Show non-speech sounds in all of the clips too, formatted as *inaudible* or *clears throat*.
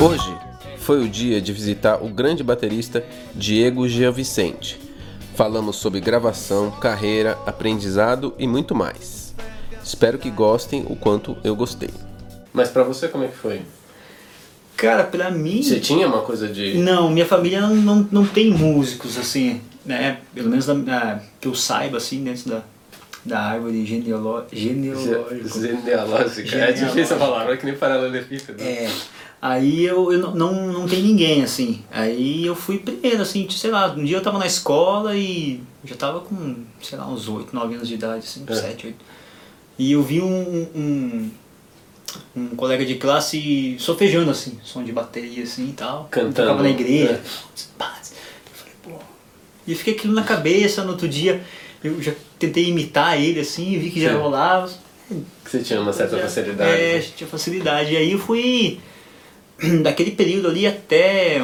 Hoje foi o dia de visitar o grande baterista Diego Giavicente. Falamos sobre gravação, carreira, aprendizado e muito mais. Espero que gostem o quanto eu gostei. Mas pra você como é que foi? Cara, pra mim. Você tinha uma coisa de. Não, minha família não, não, não tem músicos, assim, né? Pelo menos da, da- que eu saiba, assim, dentro da, da árvore genealó- genealógica. Genealógica. É difícil a palavra, é que nem paralelepípedo. É. Aí eu, eu não, não, não tem ninguém, assim. Aí eu fui primeiro, assim, sei lá, um dia eu tava na escola e já tava com, sei lá, uns 8, 9 anos de idade, assim, É. 7, 8. E eu vi um, um, um colega de classe solfejando, assim, som de bateria, assim e tal. Cantando. Tocava na igreja. É. Eu falei, pô. E fiquei aquilo na cabeça, no outro dia eu já tentei imitar ele, assim, vi que já Sim. rolava. Que você tinha uma certa Já- facilidade. É, tinha facilidade. E aí eu fui. *clears throat* Daquele período ali até.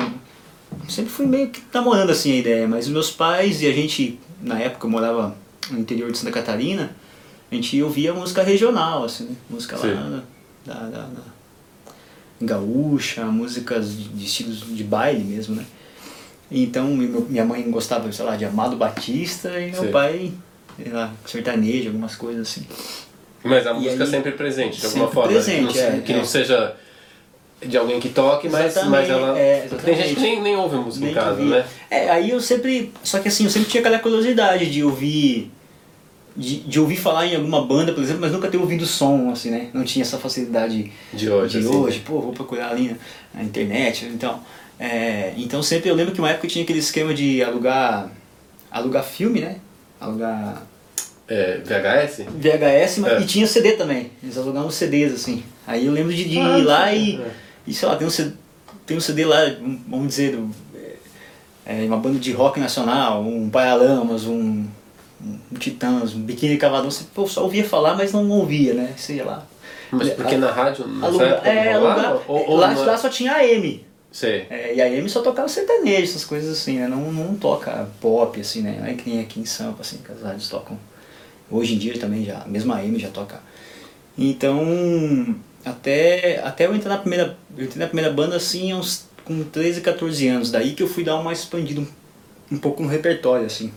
Sempre fui meio que namorando assim a ideia, mas meus pais e a gente, na época eu morava no interior de Santa Catarina, a gente ouvia música regional, assim, né? música Sim. lá da, da, da- gaúcha, músicas de, de estilos de baile mesmo, né? Então minha mãe gostava, sei lá, de Amado Batista e meu Sim. pai, sei lá, sertanejo, algumas coisas assim. Mas a música aí- sempre presente, de alguma forma. presente, que não, é, que é. não seja de alguém que toque, mas, Exatamente, mas ela. é, Tem gente que nem, nem ouve música em Nem casa, ouvia. né? É, aí eu sempre. Só que assim, eu sempre tinha aquela curiosidade de ouvir. De, de ouvir falar em alguma banda, por exemplo, mas nunca ter ouvido som, assim, né? Não tinha essa facilidade De hoje, de assim, hoje. né? Pô, vou procurar ali na, na internet. Então, é, então sempre eu lembro que uma época tinha aquele esquema de alugar. alugar filme, né? Alugar É, VHS? VHS mas, É. e tinha CD também. Eles alugavam CDs, assim. Aí eu lembro de, de Ah, ir lá e, é. E, sei lá, tem um CD, tem um CD lá, vamos dizer, do, é, uma banda de rock nacional, um Paralamas, um, um Titãs, um Biquíni Cavadão. Você pô, só ouvia falar, mas não ouvia, né? Sei lá. Mas porque na rádio, Aluga, época, é, não alugar. Ou, ou lá, não- lá só tinha AM. Sei. É, e a AM só tocava sertanejo, essas coisas assim, né? Não, não toca pop, assim, né? Não é que nem aqui em Sampa, assim, que as rádios tocam. Hoje em dia também já, mesmo a AM já toca. Então, até, até eu entrar na primeira, eu entrei na primeira banda assim, uns, com 13, 14 anos. Daí que eu fui dar uma expandida um, um pouco no repertório, assim.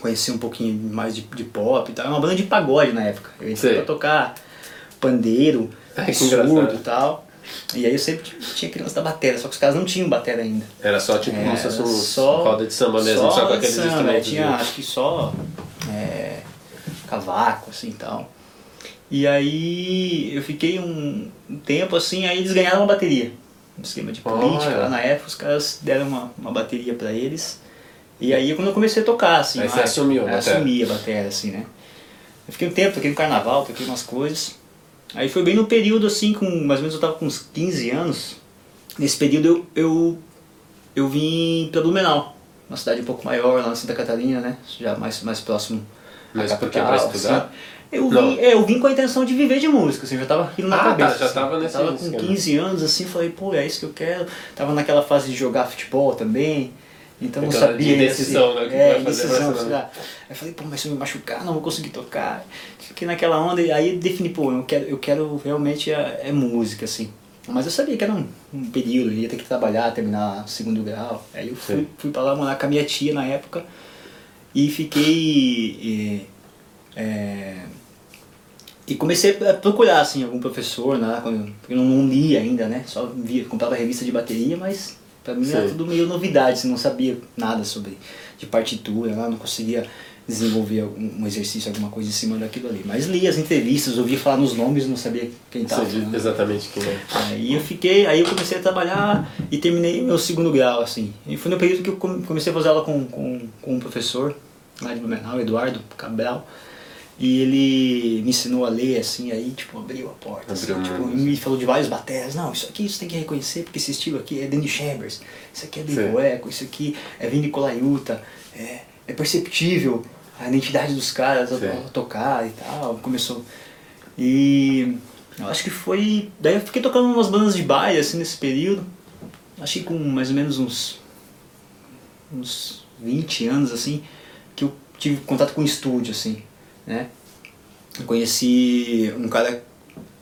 Conheci um pouquinho mais de, de pop e tal. É uma banda de pagode na época. Eu entrei Sei. pra tocar pandeiro, Ai, que surdo e tal. E aí eu sempre tinha- criança da bateria, só que os caras não tinham bateria ainda. Era só tipo Era fosse um só- roda de samba mesmo, só, com de aqueles samba, instrumentos. Tinha, de- acho que só é, cavaco, assim, e tal. E aí eu fiquei um, um tempo assim, aí eles ganharam uma bateria. Um esquema de política, Olha. lá na época os caras deram uma, uma bateria pra eles. E aí quando eu comecei a tocar, assim, Aí você assumiu a assumi a bateria, assim, né. Eu fiquei um tempo, toquei no carnaval, toquei umas coisas. Aí foi bem no período assim, com mais ou menos eu tava com uns 15 anos. Nesse período eu, eu, eu vim pra Blumenau, uma cidade um pouco maior lá na Santa Catarina, né? Já mais, mais próximo Mas por capital, Pra estudar? assim. Eu vim, é, eu vim com a intenção de viver de música, assim, já tava aquilo na Ah, tá, cabeça. já assim. tava nesse tava com esquema. 15 anos, assim, falei, pô, é isso que eu quero. Tava naquela fase de jogar futebol também. Então não sabia. de indecisão, se- né, que é, vai fazer sei lá. Aí falei, pô, mas se eu me machucar, não vou conseguir tocar. Fiquei naquela onda e aí defini, pô, eu quero, eu quero realmente é, é música, assim. Mas eu sabia que era um, um período, ia ter que trabalhar, terminar segundo grau. Aí eu fui, Sim. fui pra lá morar com a minha tia na época e fiquei. é, é, e comecei a procurar assim, algum professor, né? Porque eu não, lia ainda, né? Só via, comprava revista de bateria, mas pra mim era Sim. tudo meio novidade, assim, não sabia nada sobre de partitura, né? não conseguia desenvolver algum um exercício, alguma coisa em cima daquilo ali. Mas lia as entrevistas, ouvia falar nos nomes, não sabia quem estava. diz exatamente quem é. Aí eu fiquei, aí eu comecei a trabalhar e terminei meu segundo grau, assim. E foi no período que eu come- comecei a fazer aula com, com, com um professor lá de Blumenau, Eduardo Cabral. E ele me ensinou a ler, assim, aí, tipo, abriu a porta. assim, Abriu tipo, um- e me falou de vários bateras. Não, isso aqui você tem que reconhecer, porque esse estilo aqui é Danny Chambers, isso aqui é. Dave Echo, isso aqui é Vini Colaiuta, é, é perceptível a identidade dos caras a, Sim. a tocar e tal. Começou. E eu acho que foi. Daí eu fiquei tocando umas bandas de baile assim nesse período. Acho que com mais ou menos uns. uns 20 anos assim, que eu tive contato com o estúdio, assim, né? Eu conheci um cara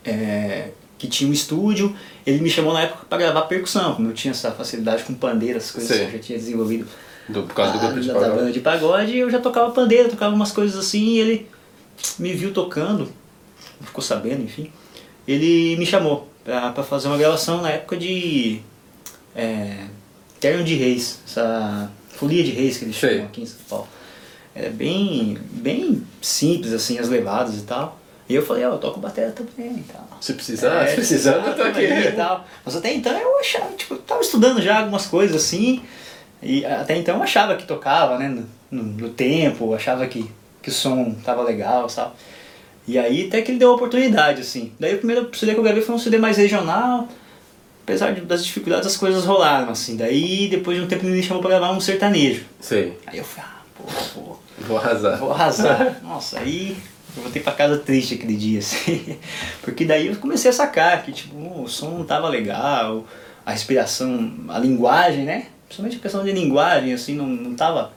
é, que tinha um estúdio, ele me chamou na época para gravar percussão, eu tinha essa facilidade com pandeira, as coisas Sim. que eu já tinha desenvolvido Do, por causa do a- grupo de pagode. banda de pagode, eu já tocava pandeira, tocava umas coisas assim, e ele me viu tocando, ficou sabendo, enfim. Ele me chamou pra fazer uma gravação na época de é, Terno de Reis, essa folia de reis que eles Sei. chamam aqui em São Paulo. Era bem, bem simples, assim, as levadas e tal. E eu falei, ó, eu toco bateria também e tal. Se precisar, se precisar, eu tô aqui. E tal. Mas até então eu achava, tipo, eu tava estudando já algumas coisas assim, e até então eu achava que tocava, né, no, no, tempo, achava que, que o som tava legal, sabe? E aí até que ele deu a oportunidade, assim. Daí o primeiro CD que eu gravei foi um CD mais regional, apesar de- das dificuldades as coisas rolaram, assim. Daí depois de um tempo ele me chamou pra gravar um sertanejo. Sei. Aí eu falei, ah, pô, pô, Vou arrasar. Vou arrasar. Nossa, aí eu voltei pra casa triste aquele dia, assim. *laughs* Porque daí eu comecei a sacar que, tipo, o som não tava legal, a respiração, a linguagem, né? Principalmente a questão de linguagem, assim, não, não tava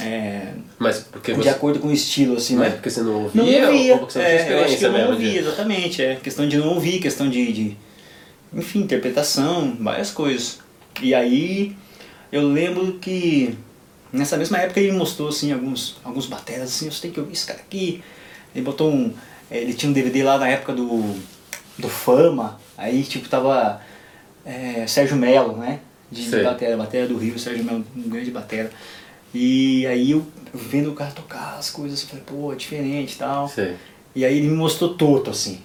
é, Mas porque de você. acordo com o estilo, assim, é né? porque você não Não ouvia, ouvia, ou você não é, eu acho que eu não ouvia, de- exatamente. É questão de não ouvir, questão de, de enfim, interpretação, várias coisas. E aí eu lembro que nessa mesma época ele me mostrou assim alguns alguns bateras assim, você tem que ouvir esse cara aqui. Ele botou um, eh, ele tinha um DVD lá na época do do Fama, aí tipo tava eh, Sérgio Melo, né? De Sei. batera, batera do Rio, Sérgio Melo, um grande batera. E aí eu, eu vendo o cara tocar as coisas, eu falei, pô, é diferente e tal. Sei. E aí ele me mostrou Toto, assim.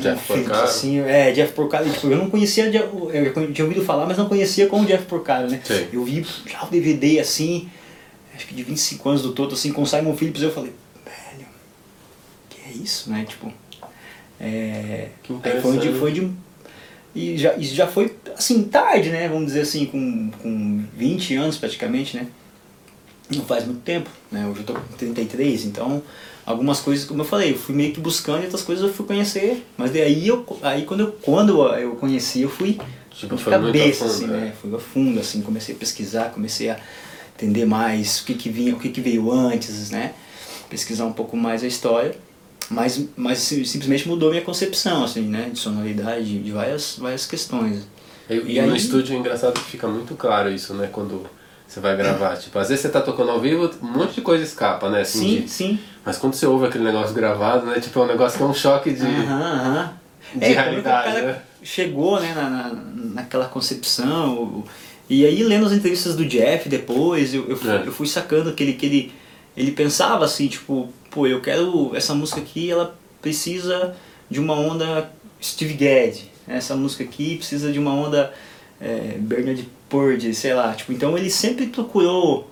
Jeff Porcaro? assim, é, Jeff Porcaro, tipo, eu não conhecia, eu tinha ouvido falar, mas não conhecia como Jeff Porcaro, né? Sei. Eu vi já o DVD, assim, acho que de 25 anos do Toto, assim, com Simon Phillips, eu falei, velho, que é isso, né? Tipo, é... Que aí foi de, foi de... E já, isso já foi, assim, tarde, né? Vamos dizer assim, com, com 20 anos praticamente, né? não faz muito tempo, né? Hoje eu tô com 33, então algumas coisas, como eu falei, eu fui meio que buscando e outras coisas eu fui conhecer, mas daí eu, aí quando eu, quando eu conheci, eu fui Tipo, de a cabeça, fundo, assim, né? né? Fui a fundo, assim, comecei a pesquisar, comecei a entender mais o que que vinha, o que que veio antes, né? Pesquisar um pouco mais a história, mas, mas sim- simplesmente mudou minha concepção, assim, né? De sonoridade, de várias, várias questões. E, e E no aí- estúdio é engraçado que fica muito claro isso, né? Quando você vai gravar. Tipo, às vezes você tá tocando ao vivo, um monte de coisa escapa, né? Assim, Sim, de- sim. Mas quando você ouve aquele negócio gravado, né? Tipo, é um negócio que é um choque de. Aham, aham. de É, como realidade, o cara né? chegou né, na, na- naquela concepção. o- E aí, lendo as entrevistas do Jeff depois, eu, eu, fui, É. eu fui sacando que ele, que ele, ele pensava assim, tipo, pô, eu quero. Essa música aqui, ela precisa de uma onda Steve Gadd. né, Essa música aqui precisa de uma onda é, Bernard Purdy, sei lá. Tipo, então ele sempre procurou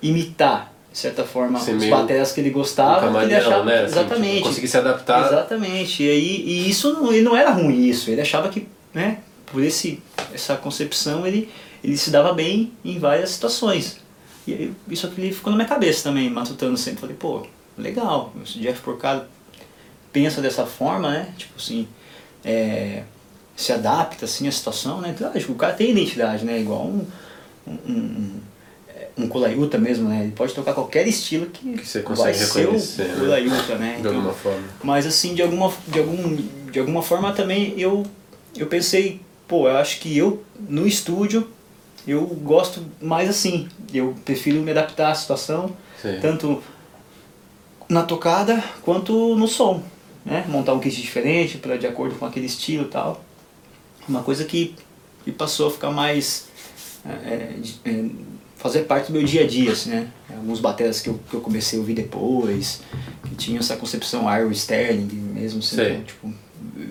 imitar, de certa forma, Ser os bateras que ele um gostava. que ele achava, né? Assim, exatamente. Tipo, conseguir se adaptar. Exatamente. E, aí, e isso não, ele não era ruim isso. Ele achava que, né, por esse, essa concepção, ele, ele se dava bem em várias situações. E aí, isso aqui ficou na minha cabeça também, matutando sempre. Falei, pô, legal, o Jeff Porcaro pensa dessa forma, né? Tipo assim, é, se adapta assim à situação, né? Lógico, o cara tem identidade, né? Igual um, um, um, um Colaiuta mesmo, né? Ele pode tocar qualquer estilo que, Que você vai consegue ser reconhecer, o né? Colaiuta, né? De alguma forma. Mas assim, de alguma, de algum, de alguma forma também eu, eu pensei, pô, eu acho que eu, no estúdio, eu gosto mais assim. Eu prefiro me adaptar à situação, Sim. tanto na tocada quanto no som. Né? Montar um kit diferente para de acordo com aquele estilo e tal. Uma coisa que, que passou a ficar mais. é, é, fazer parte do meu dia a dia, assim, né? Alguns bateras que eu, que eu comecei a ouvir depois, que tinham essa concepção Ira Sterling mesmo, assim, então, tipo,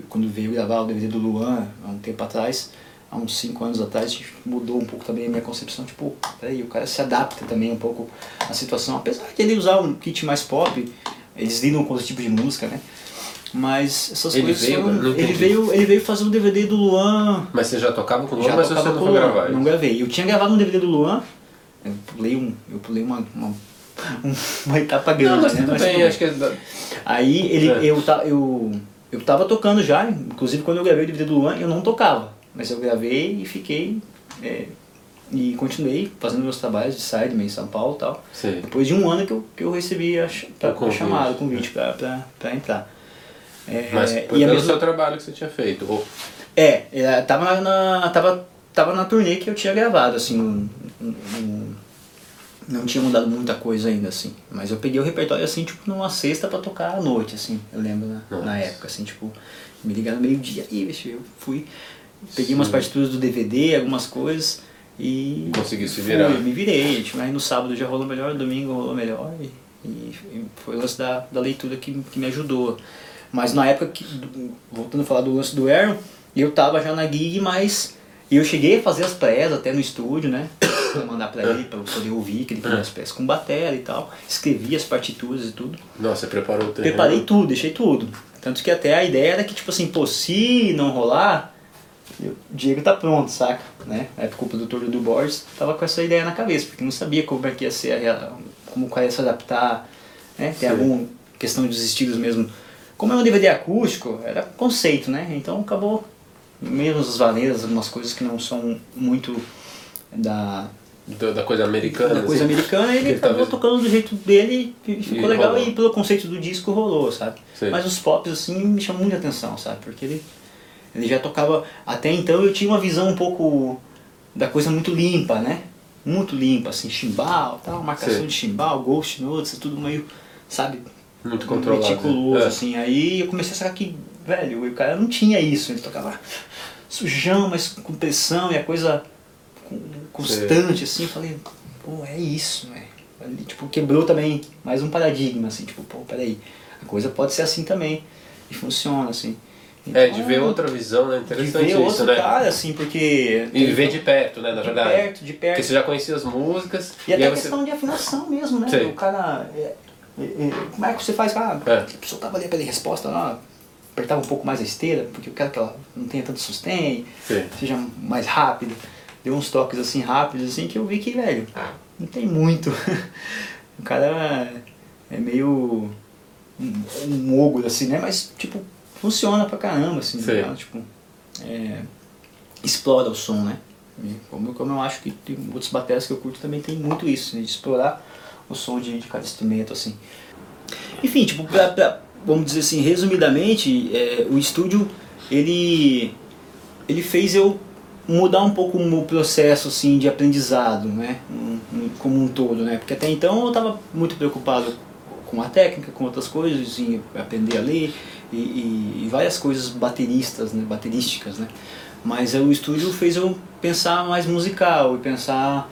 quando veio gravar o DVD do Luan há um tempo atrás, há uns 5 anos atrás, mudou um pouco também a minha concepção, tipo, peraí, o cara se adapta também um pouco à situação, apesar de ele usar um kit mais pop, eles lidam com outro tipo de música, né? Mas essas Ele coisas veio- foram- ele veio Ele veio fazer um DVD do Luan Mas você já tocava com o Luan, já mas você não foi gravar. Não gravei. Eu tinha gravado um DVD do Luan, eu pulei, um, eu pulei uma, uma, um- *laughs* uma etapa grande. Não, mas né? tudo Mas bem, tudo acho que é Aí ele, É. eu, ta, eu, eu tava tocando já, inclusive quando eu gravei o DVD do Luan, eu não tocava. Mas eu gravei e fiquei. é, e continuei fazendo meus trabalhos de sideman em São Paulo e tal. Sei. Depois de um ano que eu, que eu recebi a, pra, O convite, a chamada, o convite pra, pra entrar. É, Mas foi e pelo mesma- seu trabalho que você tinha feito. Ou- É, é, tava na, tava, tava na turnê que eu tinha gravado, assim, não, não, não tinha mudado muita coisa ainda, assim. Mas eu peguei o repertório, assim, tipo, numa sexta pra tocar à noite, assim, eu lembro na, Nossa. na época, assim, tipo, me ligaram meio-dia, e bicho, eu fui, peguei umas partituras do DVD, algumas coisas, e... Conseguiu se fui, virar. me virei, tipo, aí no sábado já rolou melhor, no domingo rolou melhor, e, e- e foi o lance da, da leitura que, que me ajudou. Mas na época, que, do- voltando a falar do lance do Aaron, eu tava já na gig, mas eu cheguei a fazer as prés até no estúdio, né? *coughs* Pra mandar pra ele, pra eu poder ouvir, que ele fez É. as prés com bateria e tal. Escrevi as partituras e tudo. Nossa, você preparou o terreno. Preparei tudo, deixei tudo. Tanto que até a ideia era que, tipo assim, pô, se não rolar, o Diego tá pronto, saca? Né? Na época o produtor do Boards tava com essa ideia na cabeça, porque não sabia como é que ia ser, a como ia se adaptar, né? Tem Sim. alguma questão dos estilos mesmo. Como é um DVD acústico, era conceito, né? Então acabou, mesmo as vaneiras, algumas coisas que não são muito da, Da, coisa americana. da coisa assim. americana, ele acabou tocando do jeito dele e ficou E legal rolou. e pelo conceito do disco rolou, sabe? Sim. Mas os pops assim me chamam muita atenção, sabe? Porque ele, ele já tocava. Até então eu tinha uma visão um pouco da coisa muito limpa, né? Muito limpa, assim, chimbal, tal, marcação Sim. de chimbal, ghost notes, tudo meio, sabe? Muito controlado. Meticuloso, É. assim. Aí eu comecei a sacar que, velho, o cara não tinha isso, ele tocava sujão, mas com pressão e a coisa constante, assim, eu falei, pô, é isso, né? Ali, tipo, quebrou também mais um paradigma, assim, tipo, pô, peraí, a coisa pode ser assim também, e funciona, assim. É, de Então, ver outra visão, né? de Interessante ver isso, outro né? cara, assim, porque... E ver de perto, né, na de verdade. perto, de perto. Porque você já conhecia as músicas. E até aí a você... questão de afinação mesmo, né? Sei. O cara. é, é, é, como é que você faz? Ah, É. a pessoa tava ali pela resposta lá, apertava um pouco mais a esteira, porque eu quero que ela não tenha tanto sustain, Sim. seja mais rápido. Deu uns toques assim rápidos, assim, que eu vi que, velho, não tem muito. *laughs* o cara é meio um, um ogro, assim, né? Mas, tipo, funciona pra caramba, assim, tá? tipo, é, explora o som, né? E como, como eu acho que tem outros baterias que eu curto também tem muito isso, né? de explorar o som de, de cada instrumento, assim. Enfim, tipo, pra, pra- vamos dizer assim, resumidamente, é, o estúdio, ele, ele fez eu mudar um pouco o meu processo, assim, de aprendizado, né? Como um todo, né? Porque até então eu estava muito preocupado com a técnica, com outras coisas, em aprender a ler e, e- e várias coisas bateristas, né? baterísticas, né? Mas o estúdio fez eu pensar mais musical e pensar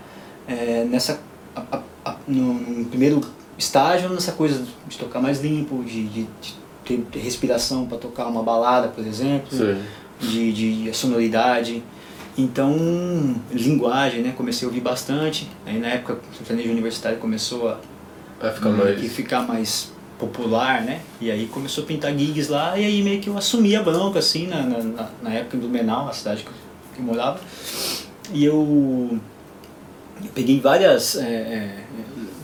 é, nessa a- a- no, no primeiro estágio nessa coisa de tocar mais limpo, de, de- de ter, respiração para tocar uma balada, por exemplo, de, de sonoridade. Então, linguagem, né? Comecei a ouvir bastante. Aí na época o sertanejo universitário começou a Vai ficar mais. ficar mais popular, né? E aí começou a pintar gigs lá e aí meio que eu assumi a bronca, assim, na, na, na- na época do Menal, a cidade que eu, que eu morava. E eu, eu peguei várias, é, é,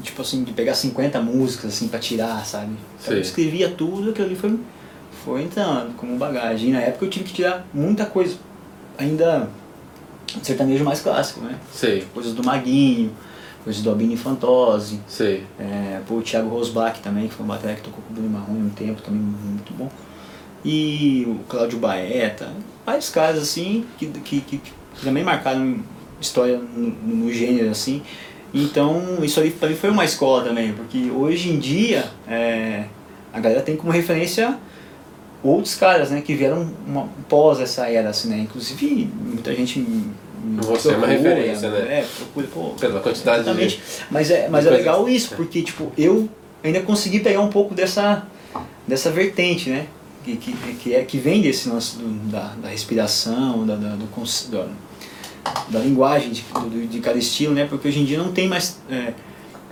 tipo assim, de pegar 50 músicas, assim, pra tirar, sabe? Então eu escrevia tudo, aquilo ali foi, foi entrando como bagagem. E na época eu tive que tirar muita coisa, ainda sertanejo mais clássico, né? Sei, Coisas do Maguinho, coisas do Albino Infantose, sei. é, pô, o Thiago Rosbach também, que foi um bateria que tocou com o Bruno Marrone um tempo, também muito bom. E o Cláudio Baeta, vários caras assim, que, que, que, que também marcaram história no, no gênero assim. Então isso aí mim foi uma escola também, porque hoje em dia é, a galera tem como referência outros caras né, que vieram uma, pós essa era, assim, né? Inclusive muita gente Você é uma procura, referência, né? É, procura, pô, Pela quantidade de- Exatamente. Mas é, mas de é legal isso, porque tipo, eu ainda consegui pegar um pouco dessa, dessa vertente, né? Que, que, que, é, que vem desse lance do, da, da respiração, da, da, do, cons- da, linguagem de, do, de cada estilo, né? Porque hoje em dia não tem mais é,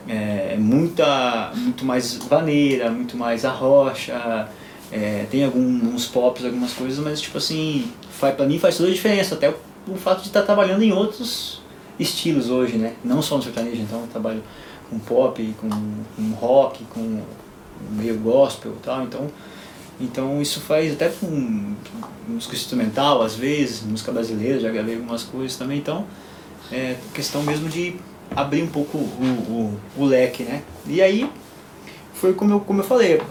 é, muita, muito mais vaneira, muito mais arrocha, é, tem alguns pops, algumas coisas, mas tipo assim, faz, pra mim faz toda a diferença, até o, o fato de estar trabalhando em outros estilos hoje, né? Não só no sertanejo, então eu trabalho com pop, com, com rock, com meio gospel e tal, então, então isso faz até com música instrumental às vezes, música brasileira, já gravei algumas coisas também, então é questão mesmo de abrir um pouco o, o, o leque, né? E aí foi como eu, como eu falei,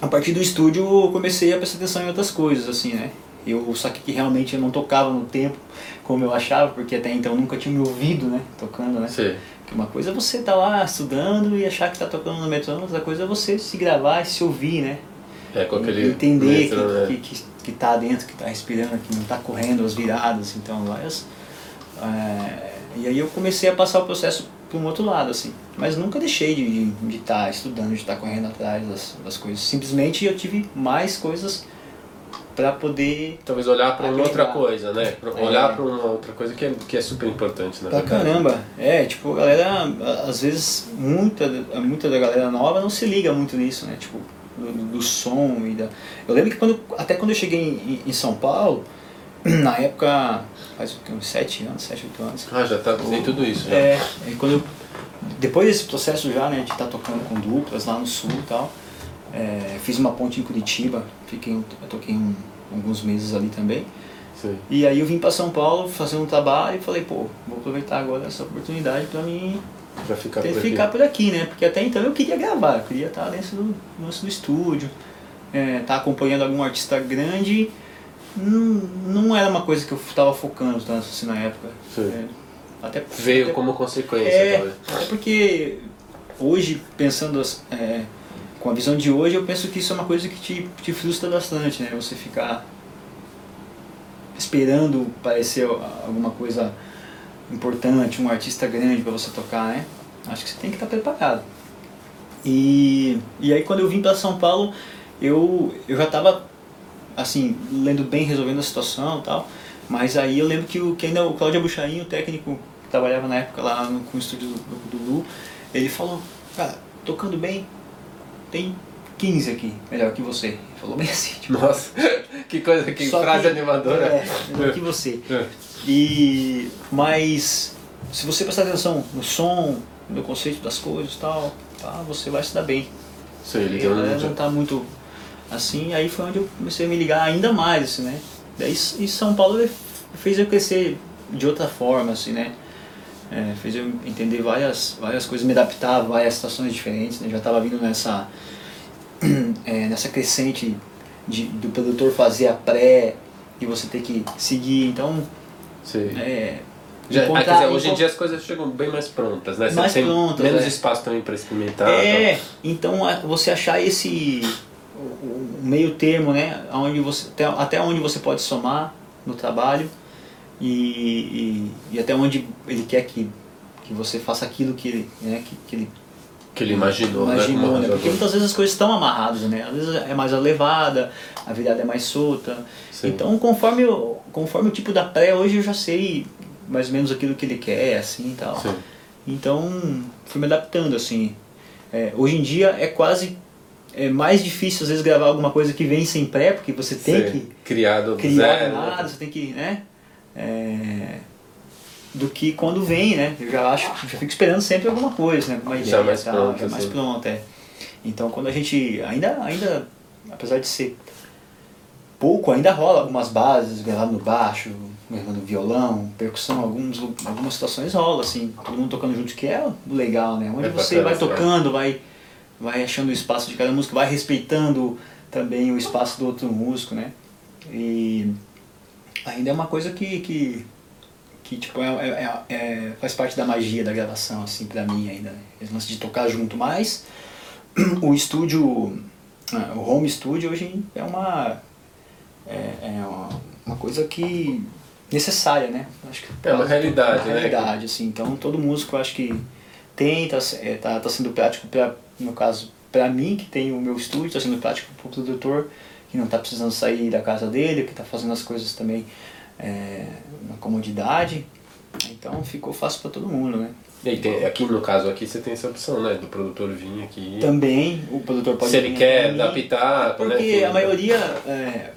a partir do estúdio eu comecei a prestar atenção em outras coisas, assim, né? Eu saquei que realmente eu não tocava no tempo como eu achava, porque até então eu nunca tinha me ouvido, né? Tocando, né? Sim. Que uma coisa é você estar tá lá estudando e achar que está tocando no metrônomo, outra coisa é você se gravar e se ouvir, né? É, com aquele Entender metro, que, né? que, que, que tá dentro, que tá respirando, que não tá correndo as viradas, então várias... É, e aí eu comecei a passar o processo para um outro lado, assim. Mas nunca deixei de estar de, de tá estudando, de estar tá correndo atrás das, das coisas. Simplesmente eu tive mais coisas para poder talvez olhar para outra coisa, né? Pra É. Olhar para uma outra coisa que é, que é super importante, na Pra verdade. caramba. É, tipo, a galera, às vezes, muita, muita da galera nova não se liga muito nisso, né? Tipo, do, do som e da... Eu lembro que quando, até quando eu cheguei em, em São Paulo, *clears throat* na época, faz uns 7 anos, 7, 8 anos. Ah, já tá, tem tudo isso já. É, e quando eu, depois desse processo já, né, de estar tocando com duplas lá no sul e tal, é, fiz uma ponte em Curitiba, fiquei, eu toquei um- alguns meses ali também. Sim. E aí eu vim para São Paulo fazer um trabalho e falei, pô, vou aproveitar agora essa oportunidade para mim Pra ficar ter- por aqui. ficar por aqui, né? Porque até então eu queria gravar, eu queria estar dentro do, dentro do estúdio, é, estar acompanhando algum artista grande. Não, não era uma coisa que eu estava focando tanto assim na época. Sim. É, até, Veio até- como consequência, é, talvez. até porque hoje, pensando as- é, com a visão de hoje, eu penso que isso é uma coisa que te, te frustra bastante, né? Você ficar esperando parecer alguma coisa importante, um artista grande para você tocar, né? Acho que você tem que estar preparado. E, e aí quando eu vim para São Paulo, eu, eu já estava assim, lendo bem, resolvendo a situação e tal. Mas aí eu lembro que, o, que ainda o Cláudio Bucharim, o técnico que trabalhava na época lá no, com o estúdio do, do Lu, ele falou, cara, tocando bem, tem 15 aqui, melhor que você. Ele falou bem assim, tipo, Nossa, *laughs* que coisa, que só frase que- animadora. É, melhor que você. É. E, mas se você prestar atenção no som, no conceito das coisas e tal, tá, você vai se dar bem. Ele E a galera não tá muito assim, aí foi onde eu comecei a me ligar ainda mais, assim, né? Daí e São Paulo fez eu crescer de outra forma, assim, né? É, fez eu entender várias, várias coisas, me adaptar a várias situações diferentes, né? Já estava vindo nessa, *clears throat* é, nessa crescente de, do produtor fazer a pré e você ter que seguir, então... É, Já, ah, quer dizer, hoje em dia as coisas chegam bem mais prontas, né? Você Mais tem prontas, menos é. espaço também para experimentar. É, então você achar esse o- meio termo, né, onde você até, até onde você pode somar no trabalho e, e, e até onde ele quer que, que você faça aquilo que ele, né, que, que ele Que ele imaginou, né? imaginou, como né? Porque muitas vezes as coisas estão amarradas, né? Às vezes é mais a levada, a virada é mais solta. Sim. Então, conforme, conforme o tipo da pré, hoje eu já sei mais ou menos aquilo que ele quer, assim e tal. Sim. Então, fui me adaptando, assim. É, hoje em dia é quase é mais difícil, às vezes, gravar alguma coisa que vem sem pré, porque você tem Sim. que Criado do criar zero. nada, você tem que, né? É, do que quando vem, né? Eu já acho, já fico esperando sempre alguma coisa, né? Ideia, Já mais tal, pronta, já mais assim. pronta, é. Então, quando a gente ainda, ainda, apesar de ser pouco, ainda rola algumas bases, gravado no baixo, gravando violão, percussão, alguns, algumas situações rola, assim, todo mundo tocando junto, que é legal, né? Onde É você vai assim, é. tocando, vai, vai achando o espaço de cada músico, vai respeitando também o espaço do outro músico, né? E ainda é uma coisa que, que, que tipo, é, é- é- faz parte da magia da gravação, assim, pra mim ainda. Né? Esse lance de tocar junto, mas *clears throat* o estúdio, ah, o home studio hoje é uma, é, é uma, uma coisa que necessária, né? Acho que É uma realidade, uma né? realidade, assim. Então todo músico acho que tem, tá, é, tá, tá sendo prático pra, no caso, pra mim que tem o meu estúdio, tá sendo prático pro produtor que não tá precisando sair da casa dele, que tá fazendo as coisas também é, na comodidade. Então ficou fácil para todo mundo, né? E aí tem, aqui no caso aqui você tem essa opção, né? Do produtor vir aqui. Também o produtor pode Se ele vir quer adaptar, porque né, a maioria, é,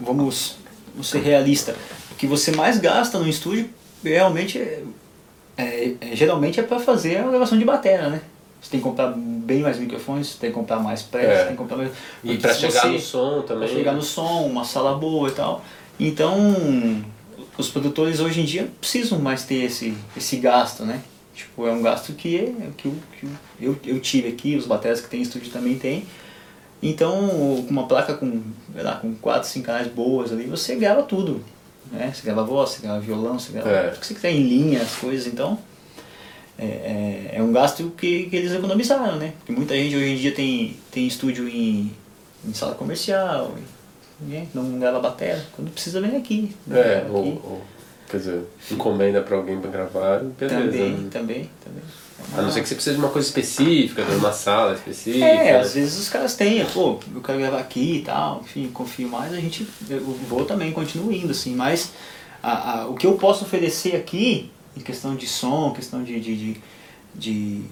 vamos, vamos ser realista, o que você mais gasta no estúdio realmente é, é- é- geralmente é para fazer a gravação de bateria, né? Você tem que comprar bem mais microfones, você tem que comprar mais press, É. tem que comprar mais... E se chegar você- no som Pra também. chegar no som, uma sala boa e tal. Então, os produtores hoje em dia precisam mais ter esse, esse gasto, né? Tipo, é um gasto que, é, que, eu, que eu, eu tive aqui, os baterias que tem em estúdio também tem. Então, com uma placa com, lá, com 4, 5 canais boas ali, você grava tudo. Né? Você grava voz, você grava violão, você grava É. o que você quiser em linha, as coisas. Então, é, é, é um gasto que, que eles economizaram, né? Porque muita gente hoje em dia tem, tem estúdio em, em sala comercial, né? não grava bateria. Quando precisa, vem aqui. né? É, ou, ou, quer dizer, encomenda pra alguém pra gravar, beleza. Também, né? também, também. A não ser que você precise de uma coisa específica, de uma sala específica. É, às vezes os caras têm, pô, eu quero gravar aqui e tal, enfim, confio mais, a gente, eu vou também, continuo indo, assim, mas a, a, o que eu posso oferecer aqui, em questão de som, questão de, de, de, de,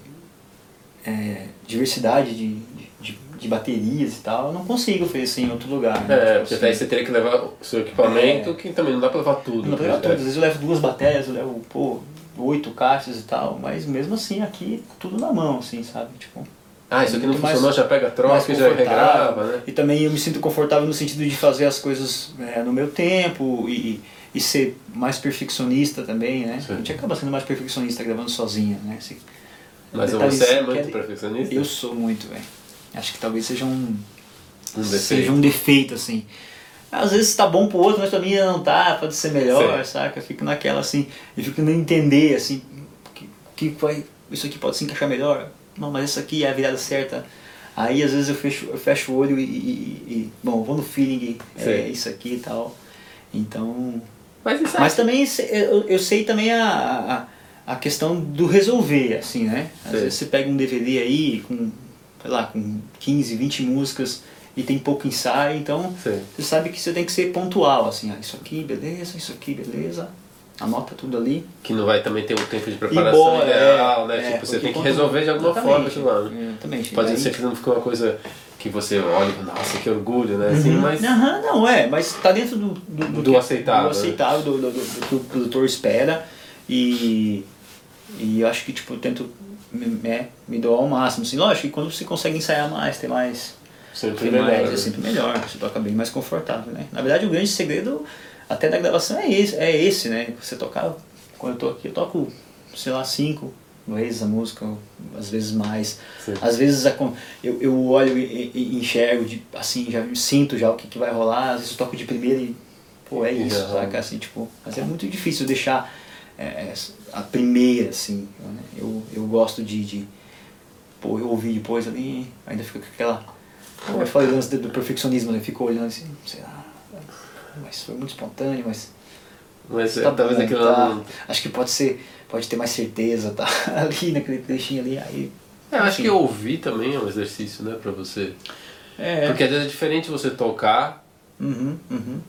é, diversidade de, de, de baterias e tal, eu não consigo oferecer em outro lugar. né? É, Tipo porque assim, daí você teria que levar o seu equipamento, É. que também não dá pra levar tudo. não dá pra levar né? tudo. Às vezes eu levo duas baterias, eu levo, pô, oito caixas e tal, mas mesmo assim aqui, tudo na mão, assim, sabe? Tipo, Ah, isso aqui não Muito mais- funcionou, já pega troca e já regrava, né? E também eu me sinto confortável no sentido de fazer as coisas é, no meu tempo e, e ser mais perfeccionista também, né? Sim. A gente acaba sendo mais perfeccionista gravando sozinho, né? Assim, Mas detalhes você é que muito perfeccionista? Eu sou muito, velho. Acho que talvez seja um, Um seja defeito. um defeito, assim. Às vezes tá bom pro outro, mas pra mim ainda não tá, pode ser melhor, Sim. saca? Eu fico naquela assim, eu fico tentando entender, assim, que, que vai, isso aqui pode se encaixar melhor. Não, mas isso aqui é a virada certa. Aí às vezes eu fecho, eu fecho o olho e, e- e- bom, vou no feeling, é isso aqui e tal. Então. Mas isso Mas também eu, eu sei também a, a, a questão do resolver, assim, né? Às Sim. vezes você pega um DVD aí com, sei lá, com 15, 20 músicas e tem pouco ensaio, então Sim. você sabe que você tem que ser pontual, assim, ah, isso aqui, beleza, isso aqui, beleza, anota tudo ali. Que não vai também ter um tempo de preparação boa, ideal, é, né? é, tipo, você tem que resolver de alguma forma aquilo lá. né? Exatamente. Pode ser que não fique uma coisa que você olha e nossa, que orgulho, né? Assim, Uhum. mas. Não, é, mas tá dentro do, do, Do que- aceitável, do né? aceitável, do, do, do- do que o produtor espera. E, e eu acho que tipo, eu tento me, é, me doar ao máximo. Assim, lógico que quando você consegue ensaiar mais, ter mais. Sempre ter melhor. mais né? é sempre melhor, você toca bem mais confortável, né? Na verdade o grande segredo até da gravação é esse, é esse né? Você tocar, quando eu tô aqui, eu toco, sei lá, cinco vezes a música, às vezes mais. Sim. Às vezes eu, eu olho e, e- enxergo, de, assim, já sinto já o que, que vai rolar, às vezes eu toco de primeira e, pô, é isso, já saca? Assim, tipo, mas é muito difícil deixar é, a primeira, assim, né? eu, eu gosto de, de, pô, eu ouvi depois ali, ainda fica com aquela, como eu falei antes do do perfeccionismo, né? Fico olhando assim, será? Mas foi muito espontâneo, mas Mas tá talvez bom, aquilo tá. lá não. acho que pode ser, pode ter mais certeza, tá? *laughs* Ali naquele trechinho ali, aí... É, eu acho enfim. que ouvir também é um exercício, né, pra você. É, Porque às vezes é diferente você tocar, Uhum, uhum.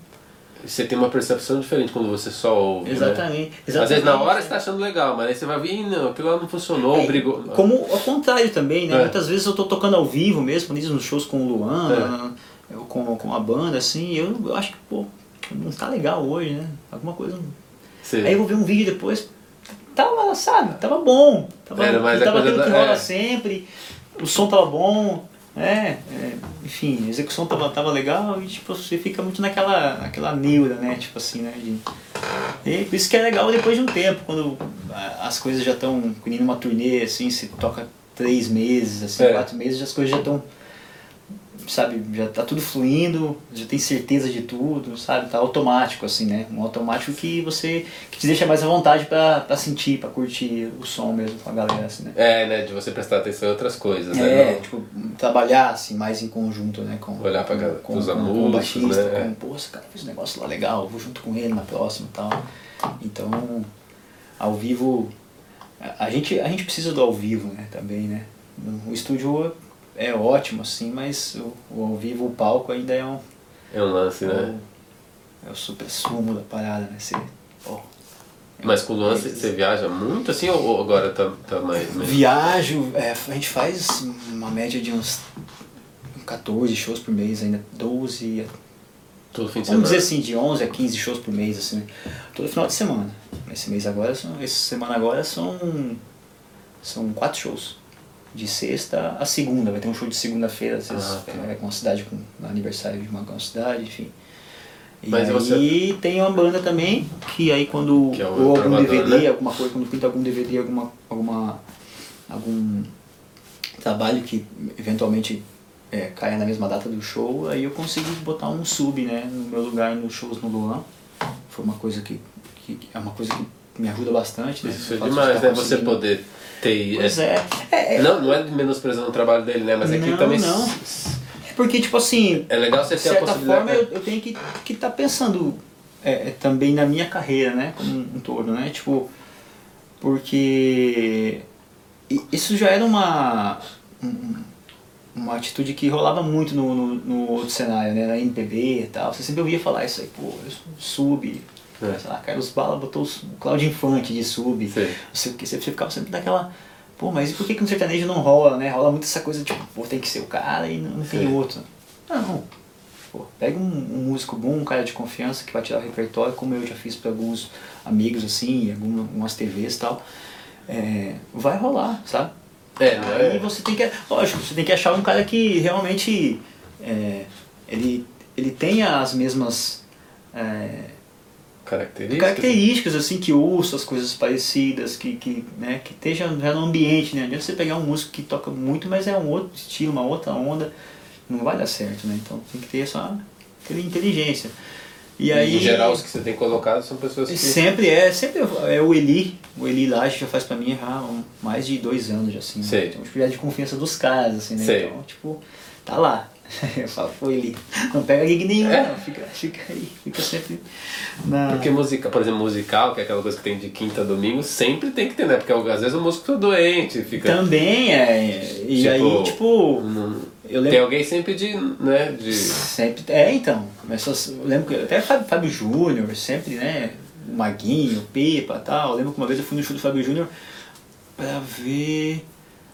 Você tem uma percepção diferente quando você só ouve. né? Exatamente, Às vezes na exatamente. hora você tá achando legal, mas aí você vai vir, "Ih, não, aquilo lá não funcionou, É, brigou. Como ao contrário também, né? É. Muitas vezes eu tô tocando ao vivo mesmo, nos shows com o Luan, eu com, com a banda, assim, eu, eu acho que, pô, não tá legal hoje, né? Alguma coisa. Você- Aí eu vou ver um vídeo depois, tava, sabe, tava bom. Tava, Era mais a tava aquilo que da- rola é. sempre, o som tava bom, é, é, enfim, a execução tava, tava legal e tipo, você fica muito naquela, naquela neura, né? Tipo assim, né? De, e por isso que é legal depois de um tempo, quando as coisas já estão, nem numa turnê, assim, você toca três meses, assim, É. quatro meses, as coisas já estão, sabe, já tá tudo fluindo, já tem certeza de tudo, sabe, tá automático, assim, né, um automático que você, que te deixa mais à vontade pra, pra sentir, pra curtir o som mesmo com a galera, assim, né. É, né, de você prestar atenção em outras coisas, né? É, tipo, trabalhar assim mais em conjunto, né? Com, Olhar pra galera, com, os com, com o baixista, né? com, pô, esse cara fez um negócio lá legal, vou junto com ele na próxima e tal. Então, ao vivo, a, a gente, a gente precisa do ao vivo, né, também, né? O estúdio é ótimo, assim, mas o, o ao vivo, o palco ainda é um... É um lance, né? É o super sumo da parada, né? Você, pô, Mas com o Luan você, você viaja muito assim ou agora tá, tá mais. Viajo, é, a gente faz uma média de uns 14 shows por mês ainda, 12, Todo fim de semana? vamos dizer assim, de 11 a 15 shows por mês, assim, né? todo final de semana. Esse mês agora, são, essa semana agora são, são quatro shows. De sexta a segunda, vai ter um show de segunda-feira, Ah, tá. é, com uma cidade, com aniversário de uma, uma cidade, enfim. E Mas aí você- tem uma banda também, que aí quando Que é ou algum DVD, né? alguma coisa, quando pinta algum DVD, alguma, alguma algum trabalho que eventualmente é, caia na mesma data do show, aí eu consegui botar um sub, né, no meu lugar nos shows no Luan. Foi uma coisa que, que é uma coisa que me ajuda bastante, né? Isso é de demais, né? Você poder ter. Pois é. é, é Não, não é menosprezando o trabalho dele, né? Mas é que Não, também. não. é porque, tipo assim, É legal você de ter a certa possibilidade. forma eu, eu tenho que estar que tá pensando é, é, também na minha carreira, né? Como um todo, né? Tipo, porque isso já era uma, um- uma atitude que rolava muito no, no, no outro cenário, né? Na MPB e tal. Você sempre ouvia falar isso aí, pô, eu sub. É. Sei lá, Carlos Bala botou o Cláudio Infante de sub. Sei. Que, você ficava sempre naquela. Pô, mas e por que, que no sertanejo não rola, né? Rola muito essa coisa tipo, pô, tem que ser o cara e não, não tem outro. Não. Pô, pega um, um músico bom, um cara de confiança que vai tirar o repertório, como eu já fiz para alguns amigos, assim, alguma- algumas TVs e tal. É, vai rolar, sabe? É, Aí é? você tem que. Lógico, você tem que achar um cara que realmente. é, ele, ele tenha as mesmas. é, Características. características assim que ouça as coisas parecidas que que né que esteja já no ambiente né não adianta você pegar um músico que toca muito mas é um outro estilo uma outra onda não vai dar certo né então tem que ter essa inteligência e aí Em geral, os que você tem colocado são pessoas que. sempre é sempre é o Eli o Eli Laje já faz pra mim já há mais de dois anos já assim né? Sei. tem uma espécie de confiança dos caras assim né Sei. então tipo tá lá *laughs* eu falo pô Eli não pega gig nenhum É. não, fica fica aí fica sempre na Porque música, por exemplo, musical, que é aquela coisa que tem de quinta a domingo, sempre tem que ter, né? Porque às vezes o músico tá doente, fica. Também é. E Tipo, aí, tipo. Não- Eu Tem lembro. alguém sempre de. né? De. Sempre. É, então. Mas só- eu lembro que até Fábio, Fábio Júnior, sempre, né? O Maguinho, o Pepa e tal. Eu lembro que uma vez eu fui no show do Fábio Júnior pra ver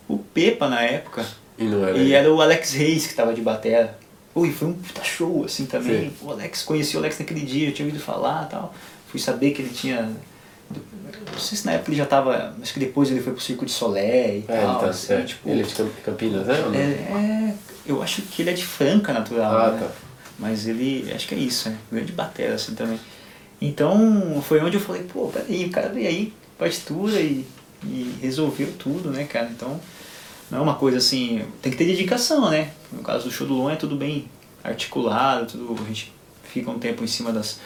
o Pepa na época. E era. E era o Alex Reis que tava de batera. Ui, foi um puta show, assim, também. Sim. O Alex, conheci o Alex naquele dia, eu tinha ouvido falar e tal. Fui saber que ele tinha... Não sei se na época ele já tava... Acho que depois ele foi pro Circo de Solé e É, ele tal, tá assim, certo. tipo... Ele é de Camp- Campinas, né? É, é, eu acho que ele é de Franca natural, Ah, né? tá. Mas ele, acho que é isso, né? Grande batera assim também. Então foi onde eu falei, pô, peraí, o cara veio aí, partitura e, e resolveu tudo, né, cara? Então não é uma coisa assim, tem que ter dedicação, né? No caso do show do Luan é tudo bem articulado, tudo, a gente fica um tempo em cima das,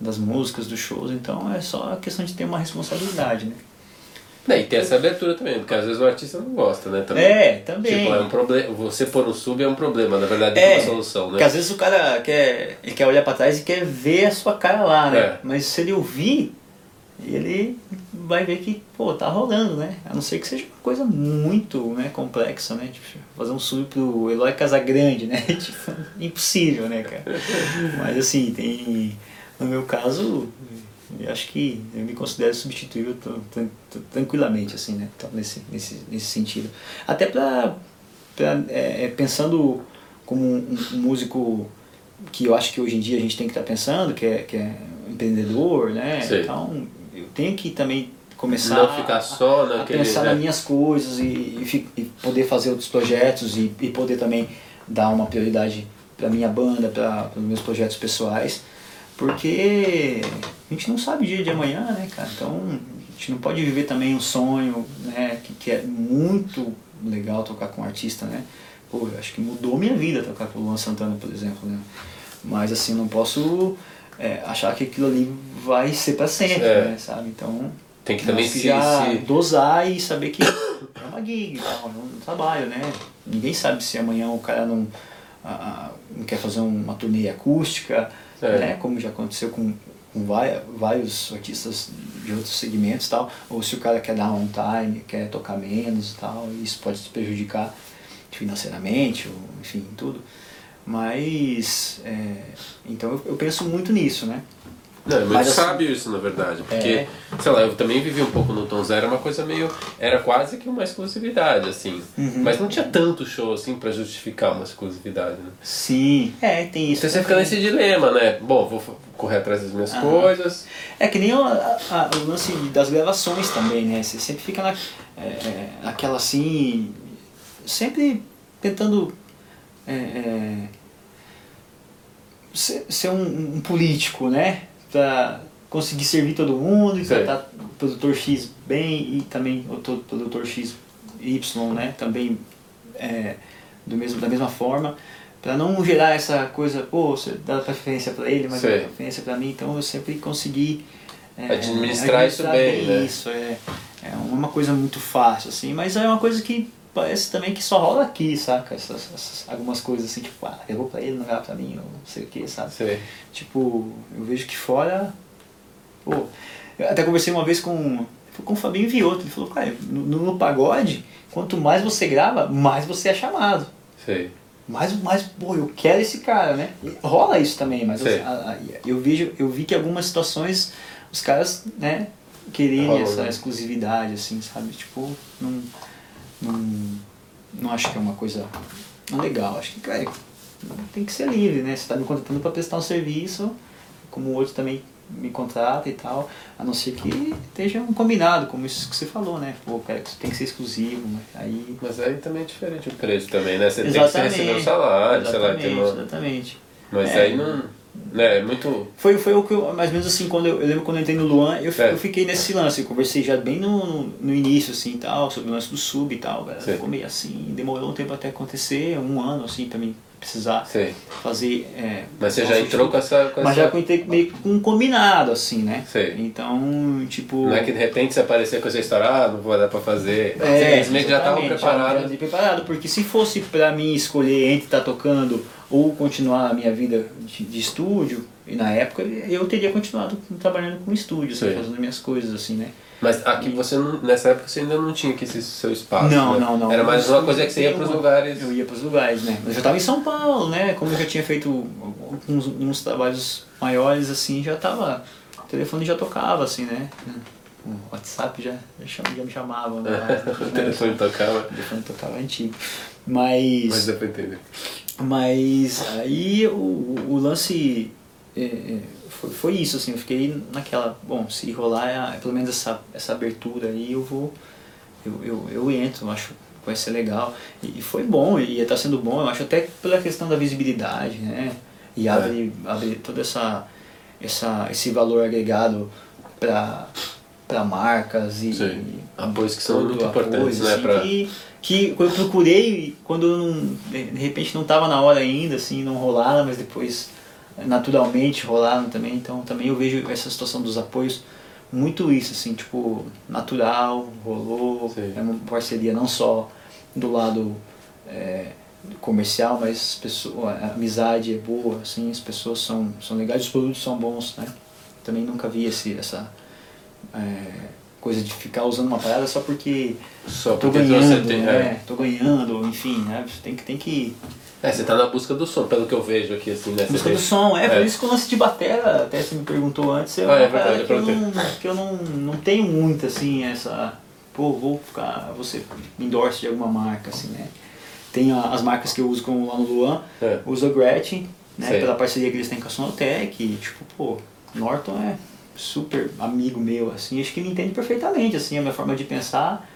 das músicas, dos shows, então é só a questão de ter uma responsabilidade, né? É, e tem essa abertura também, porque às vezes o artista não gosta, né? Também. É, também. Tipo, é um problema. Você pôr um sub é um problema, na verdade, É, é uma solução, né? Porque às vezes o cara quer, ele quer olhar pra trás e quer ver a sua cara lá, né? É. Mas se ele ouvir, ele vai ver que, pô, tá rolando, né? A não ser que seja uma coisa muito né, complexa, né? Tipo, fazer um sub pro Eloy Casagrande, né? *laughs* tipo, impossível, né, cara? Mas assim, tem. No meu caso, eu acho que eu me considero substituível tran- tran- tran- tranquilamente, assim, né? Então, nesse, nesse, nesse sentido. Até pra, pra, é, é, pensando como um, um músico que eu acho que hoje em dia a gente tem que estar pensando, que é, que é empreendedor, né? Sei. Então, eu tenho que também começar Não ficar só a, a naquele, pensar né? nas minhas coisas e, e e poder fazer outros projetos e, e poder também dar uma prioridade para minha banda, para os meus projetos pessoais, porque a gente não sabe o dia de amanhã, né, cara? Então a gente não pode viver também um sonho, né, que, que é muito legal tocar com um artista, né? Pô, eu acho que mudou minha vida tocar com o Luan Santana, por exemplo, né? Mas assim, não posso é, achar que aquilo ali vai ser para sempre, É. né, sabe? Então Tem que também se. se- dosar e saber que é uma gig, é um trabalho, né? Ninguém sabe se amanhã o cara não, ah, não quer fazer uma turnê acústica, É. né? Como já aconteceu com, com vários artistas de outros segmentos tal, ou se o cara quer dar um time, quer tocar menos e tal, isso pode te prejudicar financeiramente, ou enfim, tudo. Mas, é, então eu, eu penso muito nisso, né? Não, é muito Mas, assim, sábio isso, na verdade. Porque, É. sei lá, eu também vivi um pouco no Tom Zero, uma coisa meio. Era quase que uma exclusividade, assim. Uhum. Mas não tinha tanto show, assim, pra justificar uma exclusividade, né? Sim, é, tem isso. Então você fica nesse dilema, né? Bom, vou correr atrás das minhas coisas. É que nem o, a- a- o lance das gravações também, né? Você sempre fica na, é, é, naquela assim. Sempre tentando é, é, ser, ser um, um político, né? Pra conseguir servir todo mundo e tratar o produtor X bem e também o to- produtor X Y, né? Também é, do mesmo, da mesma forma, para não gerar essa coisa, pô, você dá preferência para ele, mas Sei. dá preferência para mim, então eu sempre consegui é, Administrar isso bem, né? Isso, é, é uma coisa muito fácil, assim, mas é uma coisa que parece também que só rola aqui, saca? Essas, essas- algumas coisas assim, tipo, ah, eu vou pra ele, não vai pra mim, ou não sei o que, sabe? Sei. Tipo, eu vejo que fora. Pô, eu até conversei uma vez com, com o Fabinho Vioto. Ele falou, cara, no, no pagode, quanto mais você grava, mais você é chamado. Sei. Mais, mais, pô, eu quero esse cara, né? Rola isso também, mas eu, a- a- eu vejo, eu vi que algumas situações os caras, né, quererem Rola, essa né? exclusividade, assim, sabe? Tipo, não, não, não acho que é uma coisa legal. Acho que, cara, tem que ser livre, né? Você tá me contratando para prestar um serviço, como o outro também me contrata e tal, a não ser que esteja um combinado, como isso que você falou, né? Pô, cara, que tem que ser exclusivo, mas aí... Mas aí também é diferente o preço também, né? Você tem que receber um salário, sei lá, tem exatamente, uma... exatamente. Mas É. aí não... Né, é muito... Foi, foi o que eu, mais ou menos assim, quando eu, eu lembro quando eu entrei no Luan, eu, É. eu fiquei nesse lance, eu conversei já bem no, no, no início, assim, tal, sobre o lance do sub e tal, galera, Sim. ficou meio assim, demorou um tempo até acontecer, um ano, assim, pra mim precisar Sei. fazer... é, Mas você já entrou tipo- com essa... Com Mas essa... já entrei meio com um combinado, assim, né? Sei. Então, tipo... Não é que de repente você aparecer com essa história, ah, não vou dar pra fazer. É, que já estavam preparados. Já, já preparado, porque se fosse pra mim escolher entre estar tocando ou continuar a minha vida de, de estúdio, e na época eu teria continuado trabalhando com estúdio, assim, fazendo minhas coisas, assim, né? Mas aqui você não, nessa época você ainda não tinha aqui esse seu espaço. não, né? não, não. Era mais uma coisa que você ia eu- pros lugares. Eu ia pros lugares, né? Eu já estava em São Paulo, né? Como eu já tinha feito uns, uns trabalhos maiores, assim, já tava. O telefone já tocava, assim, né? O WhatsApp já, já, já me chamava. Né? *laughs* o telefone tocava. O telefone tocava antigo. Mas. Mas dá pra entender. Mas aí o, o lance é, é, foi, foi isso, assim, eu fiquei naquela, bom, se rolar é, pelo menos essa, essa abertura aí eu vou, eu, eu, eu entro, eu acho que vai ser legal. E, e foi bom, e está sendo bom, eu acho até pela questão da visibilidade, né? E abre, abre todo essa, essa, esse valor agregado para para marcas e Sim. Apoios que são muito importantes, né? assim, Pra... que, que eu procurei quando eu não, de repente não estava na hora ainda, assim, não rolaram, mas depois eh, naturalmente rolaram também. Então também eu vejo essa situação dos apoios muito isso, assim, tipo, natural, rolou, Sim. é uma parceria não só do lado eh, comercial, mas a amizade é boa, assim, as pessoas são, são legais, os produtos são bons, né? Também nunca vi esse, essa é, coisa de ficar usando uma parada só porque Só tô porque ganhando, você tem. né? É. Tô ganhando, enfim, né? Você tem que, tem que É, você tá na busca do som, pelo que eu vejo aqui, assim, né? Busca do som, é, É. por isso que o lance de batera, até você me perguntou antes, é Ah, é verdade, que eu, não, que eu não, não tenho muito, assim, essa, pô, vou ficar, você endorse de alguma marca, assim, né? Tem a- as marcas que eu uso como lá no Luan, É. uso a Gretchen, né, Sei. pela parceria que eles têm com a Sonotec, e, tipo, pô, Norton é super amigo meu, assim, acho que ele entende perfeitamente, assim, a minha forma de pensar,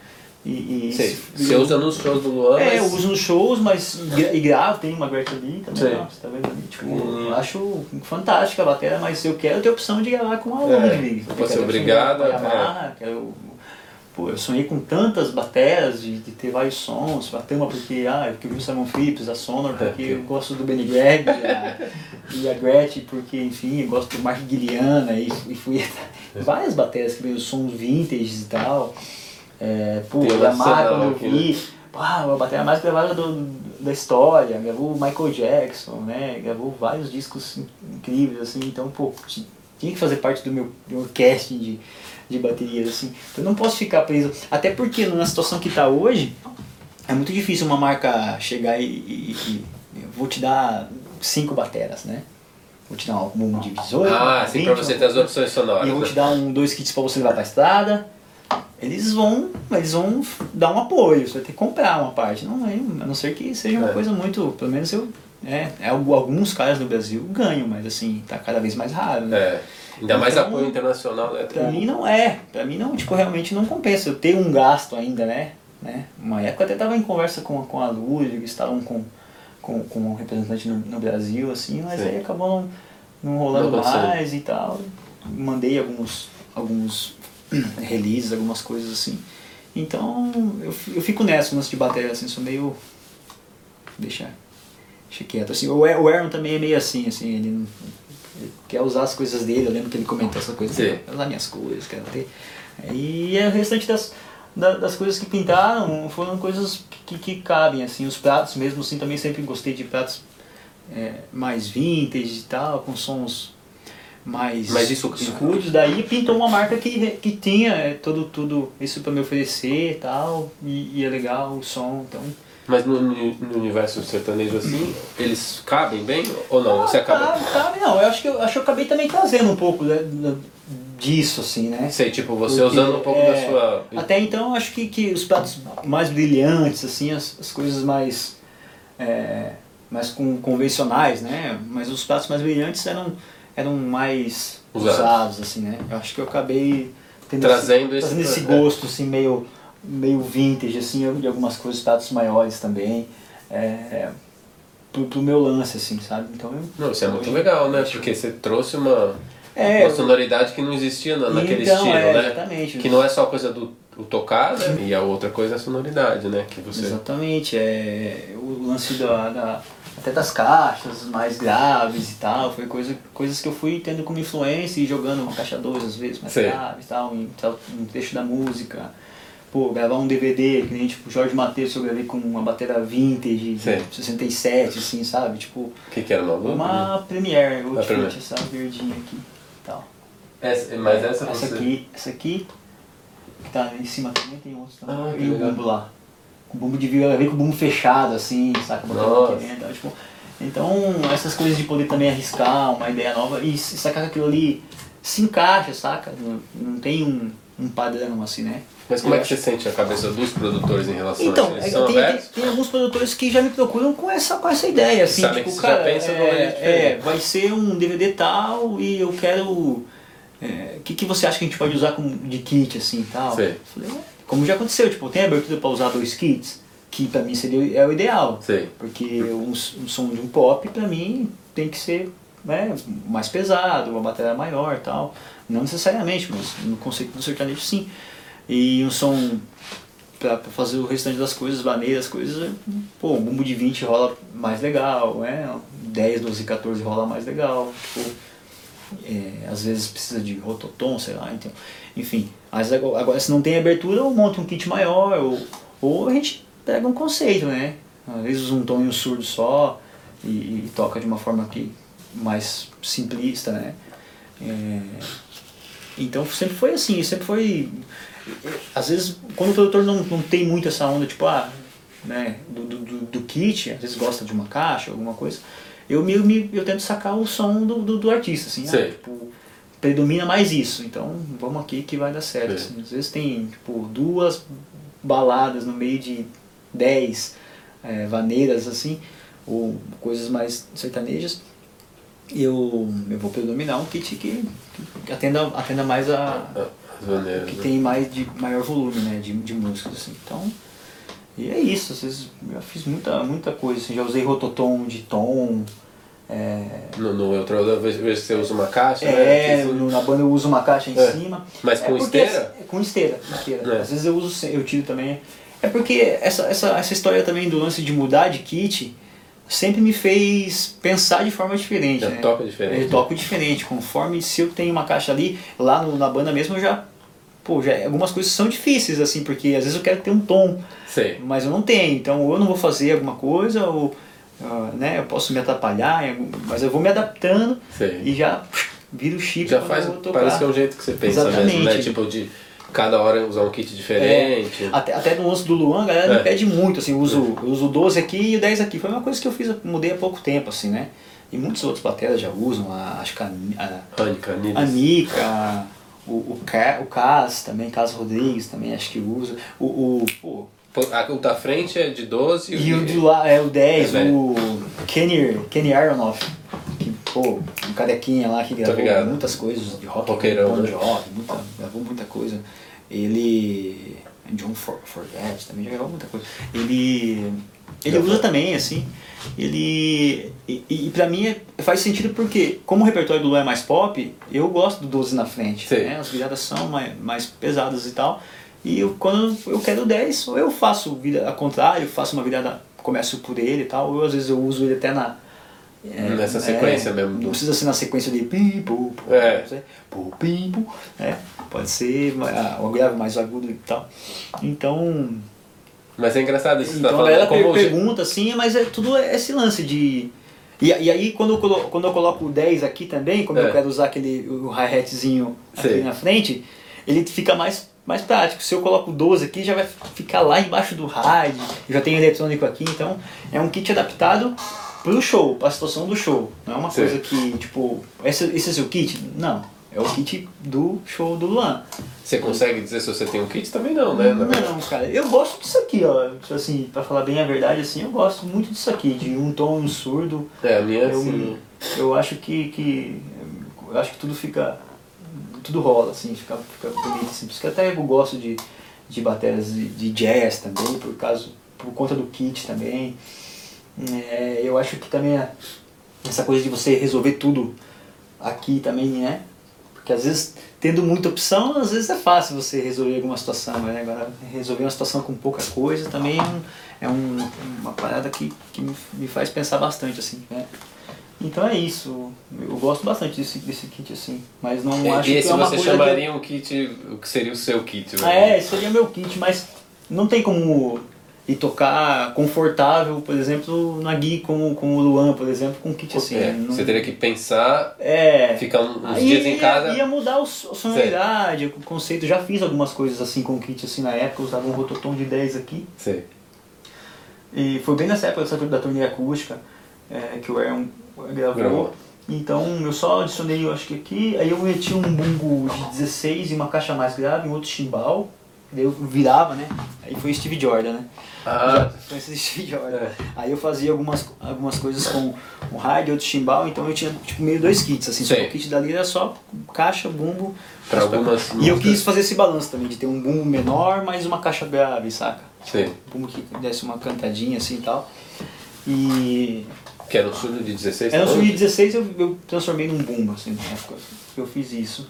e... e Sei. se- Você usa nos shows do Luan, é, mas... eu uso nos shows, mas e gravo, tem uma Gretchen ali também, Sei. ó, você tá vendo ali? Tipo, Hum. eu acho fantástica a bateria, mas eu quero ter a opção de gravar com a É, Eu pode ser quero ter a obrigado, gravar quero- Pô, eu sonhei com tantas baterias, de, de ter vários sons, a Tama porque, ah, porque eu vi o Simon Phillips, a Sonor porque eu gosto do Benny Gregg, *laughs* a, e a Gretchen porque, enfim, eu gosto do Mark Guiliana, e, e fui *laughs* várias baterias que veio sons vintage e tal. É, pô, Yamaha, Lançadão quando eu vi, a bateria mais gravada do, da história, gravou Michael Jackson, né, gravou vários discos in- incríveis, assim, então, pô, ti- tinha que fazer parte do meu, do meu casting de, de baterias, assim, então eu não posso ficar preso, até porque na situação que tá hoje, é muito difícil uma marca chegar e, e- e- vou te dar cinco bateras, né, vou te dar um, divisor, Ah, sim, pra 20, você ter as opções e sonoras. eu vou né? te dar um, dois kits pra você levar pra estrada. Eles vão, eles vão dar um apoio, você vai ter que comprar uma parte. Não, a não ser que seja uma É. coisa muito. Pelo menos eu. É, é, algu- alguns caras no Brasil ganham, mas assim, tá cada vez mais raro. Né? É. Ainda mais Então, apoio internacional, né? Pra mim não é, pra mim não, tipo, realmente não compensa. Eu tenho um gasto ainda, né? né? Uma época eu até tava em conversa com, com a Ludwig, estavam com, com, com um representante no, no Brasil, assim, mas Sim. aí acabou não, não rolando Não mais e tal. Mandei alguns, alguns *clears throat* releases, algumas coisas assim. Então eu, eu fico nessa, lance de bateria, assim, sou meio. deixa, deixa quieto. Assim, o, Aaron também é meio assim, assim, ele, não, ele quer usar as coisas dele, eu lembro que ele comentou essa coisa, Sim. quer usar minhas coisas, quero ter. E é o restante das, da- das coisas que pintaram foram coisas que, que cabem, assim, os pratos mesmo, assim, também sempre gostei de pratos é, mais vintage e tal, com sons mais Mas isso- escuros. Daí pintou uma marca que, que tinha é, todo, tudo isso para me oferecer e tal, e, e é legal o som, então... Mas no, no- universo sertanejo assim, eles cabem bem ou não? Você acaba. cabe, cabe, não, eu acho que eu, acho que eu acabei também trazendo um pouco né, disso, assim, né? Sei, tipo, você Porque, usando um pouco é, da sua. Até então, eu acho que, que os pratos mais brilhantes, assim, as, as coisas mais, é, mais com, convencionais, né? Mas os pratos mais brilhantes eram, eram mais Usados. usados, assim, né? Eu acho que eu acabei tendo Trazendo esse, trazendo esse é. gosto, assim, meio, meio vintage, assim, de algumas coisas, pratos maiores também, é, pro, pro meu lance, assim, sabe? Então eu... Não, isso é muito hoje- legal, né? Porque você trouxe uma, É, uma eu- sonoridade que não existia na- naquele Então, estilo, é, né? exatamente. Que não é só a coisa do, tocar, né? E a outra coisa é a sonoridade, né? Que você. Exatamente, é, o lance da, da- até das caixas mais graves e tal, foi coisa, coisas que eu fui tendo como influência e jogando uma caixa 2 às vezes mais Sei. grave e tal, em, tal, um trecho da música. Pô, gravar um DVD, que nem tipo Jorge Matheus eu gravei com uma bateria vintage de 67, assim, sabe? Tipo, O que, que era uma luta? uma Premiere, Premiere. Ultimate, essa verdinha aqui. Essa, mas essa, Essa você. aqui, essa aqui, que tá em cima também, tem outros também. Ah, que e o bumbo lá. O bumbo de viola, vem com o bumbo fechado, assim, saca? Botando dentro, tipo, então, essas coisas de poder também arriscar uma ideia nova e sacar que aquilo ali se encaixa, saca? Não, não tem um, um padrão assim, né? Mas como é que você sente a cabeça dos produtores em relação então, a isso? são tem, tem, tem alguns produtores que já me procuram com essa, com essa ideia, assim, Sabem tipo, que você já cara, pensa é, é, vai ser um DVD tal e eu quero. É, O que, que você acha que a gente pode usar como de kit, assim e tal? Sei. Falei, "Ué, como já aconteceu, tipo, tem abertura para usar dois kits, que pra mim seria é o ideal. Sei. Porque um, um som de um pop, pra mim, tem que ser né, mais pesado, uma bateria maior e tal. Não necessariamente, mas no conceito do sertanejo sim. E um som pra, pra fazer o restante das coisas, maneiras, coisas, pô, um bumbo de 20 rola mais legal, né? 10, 12, 14 rola mais legal. Tipo, é, às vezes precisa de rototom, sei lá, então, enfim. Mas agora, se não tem abertura, eu monto um kit maior, ou, ou a gente pega um conceito, né? Às vezes um tom e um surdo só e, e toca de uma forma que mais simplista, né? É, então sempre foi assim, sempre foi. Às vezes, quando o produtor não, não tem muito essa onda, tipo, ah, né, do, do, do kit, às vezes gosta de uma caixa, alguma coisa, eu, me, me- eu tento sacar o som do, do, do artista, assim, ah, tipo, predomina mais isso, então vamos aqui que vai dar certo. Assim. Às vezes tem, tipo, duas baladas no meio de dez eh, vaneiras, assim, ou coisas mais sertanejas, eu, eu vou predominar um kit que, que atenda, atenda mais a, As que né? tem mais de maior volume né, de, de músicas assim. Então, e é isso, às vezes eu já fiz muita, muita coisa, assim, já usei rototom de tom. É, No, no outro, eu vejo que você usa uma caixa, é, né? No- na banda eu uso uma caixa em É. cima. Mas É com porque esteira? com esteira, esteira. É. Às vezes eu uso, eu tiro também. É porque essa, essa, essa história também do lance de mudar de kit sempre me fez pensar de forma diferente. Já né? toca diferente. Eu toco diferente, conforme se eu tenho uma caixa ali, lá no- na banda mesmo eu já. Pô, já, algumas coisas são difíceis, assim, porque às vezes eu quero ter um tom, Sei. mas eu não tenho, então ou eu não vou fazer alguma coisa, ou ah, né, eu posso me atrapalhar, mas eu vou me adaptando Sei. e já viro o chip Já faz, parece que é o jeito que você pensa Exatamente. mesmo, né? Tipo, de cada hora usar um kit diferente. É, até, até no lance do Luan, a galera É. me pede muito, assim, eu uso, eu uso o 12 aqui e o 10 aqui. Foi uma coisa que eu fiz, eu mudei há pouco tempo, assim, né? E muitos outros bateras já usam, a, acho que a, a, Anica, a. Nica, o, o, Ca, o Cas também, Cas Rodrigues também acho que usa. O, o, a- O da frente é de 12 e o do lá é o 10, É, o Kenny, Kenny Aronoff, que, pô, um carequinha lá que gravou muitas coisas de rock, Roqueirão, né? Jovi, muita, gravou muita coisa. Ele. John For, Forget também já gravou muita coisa. Ele. Ele usa também, assim. Ele. E, e pra mim é- faz sentido porque, como o repertório do Luan é mais pop, eu gosto do 12 na frente. Né? As viradas são mais, mais pesadas e tal. E eu, quando eu quero 10, ou eu faço ao contrário, faço uma virada começo por ele e tal, ou às vezes eu uso ele até na. é, Nessa sequência é, mesmo do- Não precisa ser na sequência de pim, pum, pum, É. pum, pim, pum, né? Pode ser o grave mais agudo e tal. Então, Mas é engraçado isso você então tá a falando. galera per- Como pergunta assim, mas é tudo esse lance de. E, e aí quando eu, colo, quando eu coloco o 10 aqui também, como É. eu quero usar aquele o hi-hatzinho aqui Sei. na frente, ele fica mais, mais prático. Se eu coloco o 12 aqui, já vai ficar lá embaixo do ride, já tem eletrônico aqui, então é um kit adaptado pro show, pra situação do show. Não é uma Sei. coisa que, tipo, esse, esse é seu kit? Não. É o kit do show do Luan. Você consegue dizer se você tem um kit? Também não, né? Verdade. Não, cara, eu gosto disso aqui, ó. Assim, pra falar bem a verdade, assim, eu gosto muito disso aqui, de um tom surdo. É, a minha Eu, assim. eu acho que, que. Eu acho que tudo fica. Tudo rola, assim, fica, fica bonito. Assim. Por isso que até eu gosto de, de baterias de, de jazz também, por causa. Por conta do kit também. É, eu acho que também essa coisa de você resolver tudo aqui também, né? Porque às vezes, tendo muita opção, às vezes é fácil você resolver alguma situação, né? Agora, resolver uma situação com pouca coisa também é, um, uma parada que, que me, faz pensar bastante, assim, né? Então é isso. Eu gosto bastante desse, desse kit, assim. Mas não acho E que esse é uma você coisa chamaria um kit, o que seria o seu kit, que... Ah, é, esse seria meu kit, mas não tem como ir tocar confortável, por exemplo, na Gui com, com o Luan, por exemplo, com um kit assim. É, não- Você teria que pensar, É. ficar uns Aí dias em casa. ia mudar o a sonoridade, o conceito. Já fiz algumas coisas assim com o kit assim na época, usava um rototom de 10 aqui. Sei. E foi bem nessa época dessa da turnê acústica é, que o Aaron gravou. Gravou. Então eu só adicionei, eu acho que aqui, aí eu meti um bumbo de 16 e uma caixa mais grave, um outro chimbal. Eu virava, né? Aí foi Steve Jordan, né? Ah, Já foi esse *laughs* Steve Jordan. É. Aí eu fazia algumas, algumas coisas com o rádio, outro chimbal, então eu tinha tipo meio dois kits, assim, Sei. só o kit dali era só caixa, bumbo. Pra mas algumas E eu quis fazer esse balanço também, de ter um bumbo menor, mais uma caixa grave, saca? sei. Um bumbo que desse uma cantadinha assim e tal. E Que era um surdo de 16 era um também? sub 16 eu, eu transformei num bumbo, assim, na época eu fiz isso.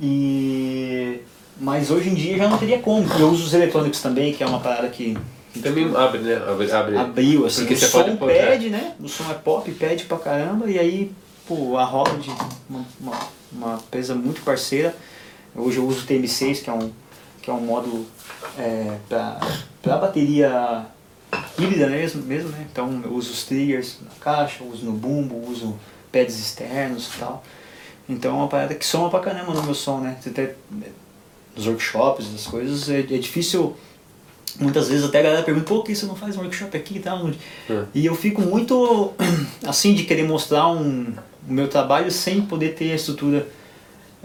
E. Mas hoje em dia já não teria como. Eu uso os eletrônicos também, que é uma parada que Também abre, né? Abre. abre. abriu, assim, Porque o som pede, né? O som é pop, pede pra caramba, e aí, pô, a de uma, uma, uma empresa muito parceira. Hoje eu uso o TM6, que é um, que é um módulo é, pra, pra bateria híbrida mesmo, mesmo, né? Então eu uso os triggers na caixa, uso no bumbo, uso pads externos e tal. Então é uma parada que soma pra caramba no meu som, né? Você tem, nos workshops, as coisas, é, é difícil muitas vezes até a galera pergunta, por que você não faz um workshop aqui e tal? É. E eu fico muito *clears throat* assim de querer mostrar um, o meu trabalho sem poder ter a estrutura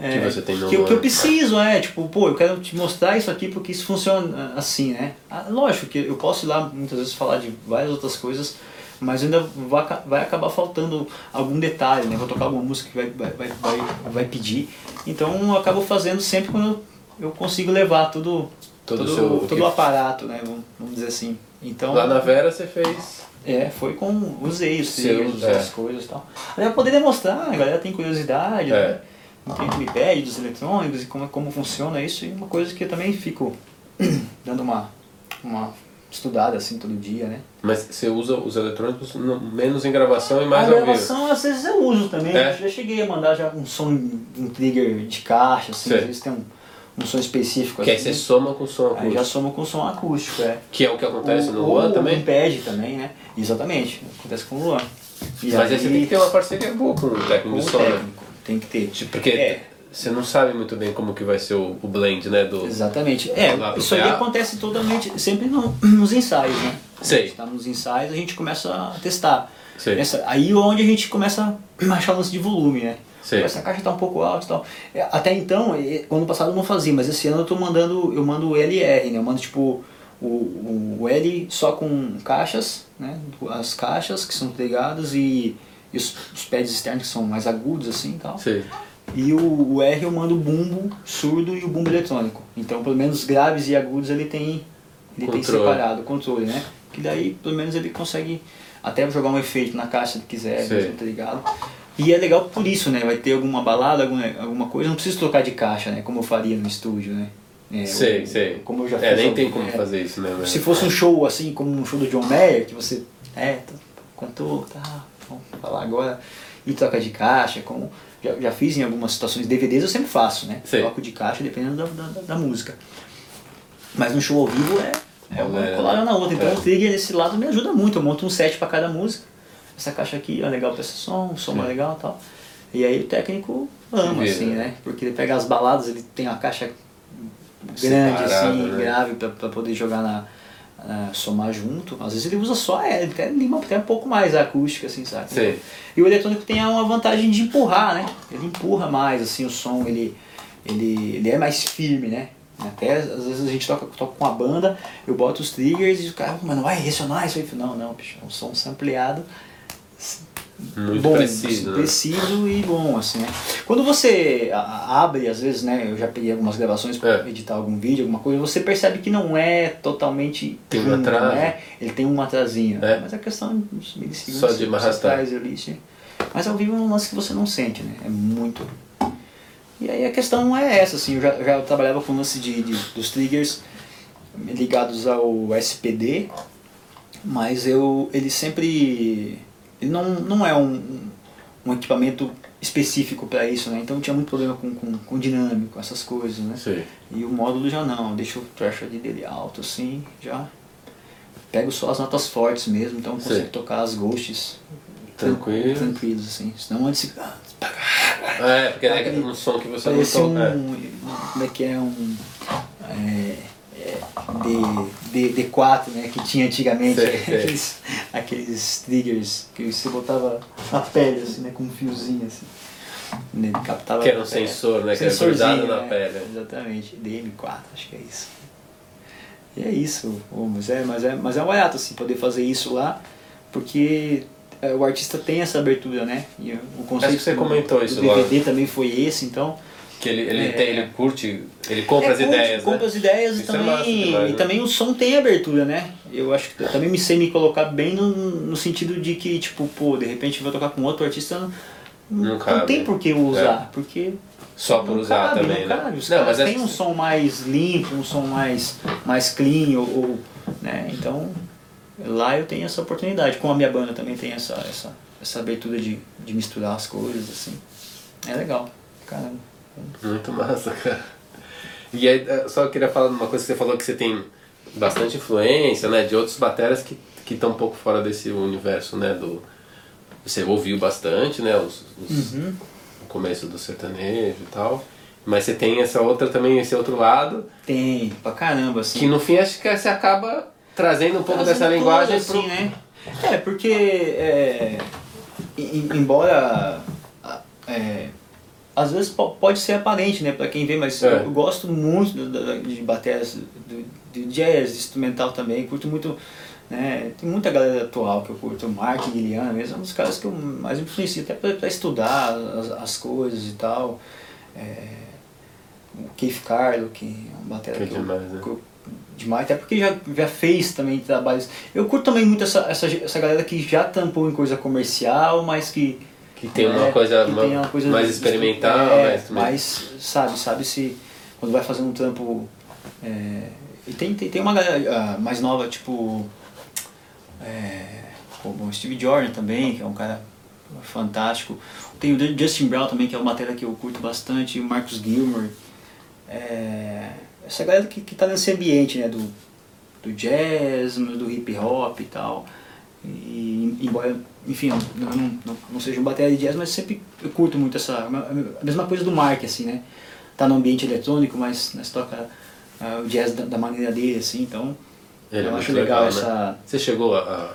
é, Que você tem que, eu- que eu preciso, é, tipo, pô, eu quero te mostrar isso aqui porque isso funciona assim, né? Ah, lógico que eu posso ir lá muitas vezes falar de várias outras coisas, mas ainda vai, vai acabar faltando algum detalhe, né? Vou tocar alguma música que vai, vai, vai, vai, vai pedir. Então eu acabo fazendo sempre quando eu, eu consigo levar tudo, Todo todo, o seu- todo o aparato, né? Vamos, vamos dizer assim. Então, Lá na Vera você fez. é, foi com. Usei os triggers, é. as coisas e tal. Pra poder demonstrar, a galera tem curiosidade, É. né? Tem o me pede dos eletrônicos e como, como funciona isso, e uma coisa que eu também fico *clears throat* dando uma, uma estudada assim todo dia, né? Mas você usa os eletrônicos no- menos em gravação e mais ao vivo. gravação às vezes eu uso também, É? já cheguei a mandar já um som, um trigger de caixa, assim, Sei. às vezes tem um, um som específico Que aí assim. você soma com o som Aí acústico. já soma com som acústico, é. Que é o que acontece Ou- no Luan também. Pad também, né? Exatamente, acontece com o Luan. E Mas aí você tem que ter uma parceria boa com o técnico o de som, né? técnico, tem que ter. Porque É. você não sabe muito bem como que vai ser o, o blend, né? Do... Exatamente. É, isso aí PA. acontece totalmente, sempre no- *clears throat* nos ensaios, né? Sei. A gente tá nos ensaios, a gente começa a testar. Sei. Essa, aí é onde a gente começa a *clears throat* achar o lance de volume, né? Pô, Essa caixa tá um pouco alta e tal. É, Até então, eh, ano passado eu não fazia, mas esse ano eu tô mandando, eu mando o LR, né? Eu mando tipo o, o, o L só com caixas, né? As caixas que são ligadas e, e os, os pads externos que são mais agudos assim e tal. Sei. E o, o R eu mando o bumbo surdo e o bumbo eletrônico. Então, pelo menos graves e agudos ele tem, ele tem separado, o controle, né? Que daí, pelo menos, ele consegue até jogar um efeito na caixa se quiser, mesmo, tá ligado? E é legal por isso, né? Vai ter alguma balada, alguma, alguma coisa, não preciso trocar de caixa, né? Como eu faria no estúdio, né? É, sei, o- sei. Como eu já É, fiz nem algum- tem como é, fazer isso, né? Se fosse um show assim, como um show do John Mayer, que você. É, tá- cantou, tá, vamos falar agora. E troca de caixa, como. Já, já fiz em algumas situações, DVDs eu sempre faço, né? Sei. Troco de caixa dependendo da, da, da- música. Mas no show ao vivo é, é uma É, colada na outra. Então é. o trigger nesse lado me ajuda muito. Eu monto um set pra cada música. Essa caixa aqui é legal pra esse som, o som é Sim. legal e tal. E aí o técnico ama, assim, né? né? Porque ele pega as baladas, ele tem a caixa grande, Separada, assim, né? grave pra, pra poder jogar na, na- somar junto. Às vezes ele usa só, é, ele até lima até um pouco mais a acústica, assim, sabe? Sei. E o eletrônico tem uma vantagem de empurrar, né? Ele empurra mais, assim, o som, ele, ele, ele é mais firme, né? Até às vezes a gente toca, toca com a banda, eu boto os triggers e o cara, mas não vai ressonar isso aí? Não, não, bicho, é um som sampleado Muito bom, preciso, né? preciso e bom, assim, né? Quando você abre, às vezes, né, eu já peguei algumas gravações para É. editar algum vídeo, alguma coisa, você percebe que não é totalmente Tem um atraso. né? Ele tem um atrasinho, É. mas a questão dos milissegundos Só de traz ali, sim. Mas ao vivo é um lance que você não sente, né? É muito... E aí a questão é essa, assim, eu já, já trabalhava com o lance de, de- dos triggers ligados ao SPD, mas eu ele sempre ele não, não é um, um equipamento específico para isso, né? Então tinha muito problema com, com, com dinâmico, essas coisas, né? Sei. E o módulo já não, deixa o threshold dele alto assim, já pego só as notas fortes mesmo, então consigo Sei. tocar as ghosts tran- Tranquilo. tranquilos assim. Senão antes É, porque é Aquele- um som que você não um. toca. Como é que é? Um. É, é, D, D, D4, né? Que tinha antigamente Sei, sei. aqueles, aqueles triggers que você botava na pele, assim, né? Com um fiozinho assim. Ele captava. Que era um sensor, né, que era grudado na né, pele. Exatamente. DM4, acho que é isso. E é isso, mas é, mas é, mas é um barato assim, poder fazer isso lá, porque é, o artista tem essa abertura, né? E o conceito que você do- comentou do isso lá. DVD também foi esse, então Que ele, ele, É. tem, ele curte, ele compra é, as curte, ideias, compra né? as ideias e é massa também, demais, e né? também o som tem abertura, né? Eu acho que eu também me sei me colocar bem no, no sentido de que, tipo, pô, de repente eu vou tocar com outro artista, não, Não não, tem por que usar, porque Só por usar cabe, também, não né? cabe. Os Não, caras mas é- têm um som mais limpo, um som mais, mais clean, ou, ou, né? Então, lá eu tenho essa oportunidade. Com a minha banda também tem essa, essa, essa abertura de, de misturar as coisas, assim. É legal, caramba. Muito massa, cara. E aí, eh, só queria falar de uma coisa que você falou que você tem bastante influência, né, de outros bateras que que estão um pouco fora desse universo, né, do você ouviu bastante, né, os, os- Uhum. o começo do sertanejo e tal. Mas você tem essa outra também, esse outro lado, Tem, pra caramba, assim. que no fim acho que você acaba trazendo um pouco Trazendo dessa linguagem assim, pro... né? É, porque é, em- embora é, às vezes po- pode ser aparente, né, para quem vê, mas É. eu, gosto muito de baterias do, de jazz, instrumental também, curto muito, né, tem muita galera atual que eu curto, o Martin Guilherme mesmo, é um dos caras que eu mais influencio até para estudar as, as coisas e tal. É, o Keith Carlo, que é um batera Que que, eu- demais, né? que eu demais, até porque já, já fez também trabalhos. Eu curto também muito essa, essa, essa galera que já tampou em coisa comercial, mas que. Que tem uma né, coisa uma- tem uma coisa mais experimental, é, mais também. mas sabe, sabe se quando vai fazer um trampo. é, e tem, tem, tem uma galera ah, mais nova, tipo. É, como o Steve Jordan também, que é um cara fantástico. Tem o Justin Brown também, que é uma matéria que eu curto bastante, o Marcus Gilmore. É, essa galera que, que tá nesse ambiente, né, do, do jazz, do hip hop e tal. E, embora, enfim, não, não, não, seja um bateria de jazz, mas sempre eu curto muito essa. A mesma coisa do Mark, assim, né? Tá no ambiente eletrônico, mas, mas toca ah, o jazz da, da maneira dele, assim, então. Ele é eu muito acho legal, né? essa. Você chegou a,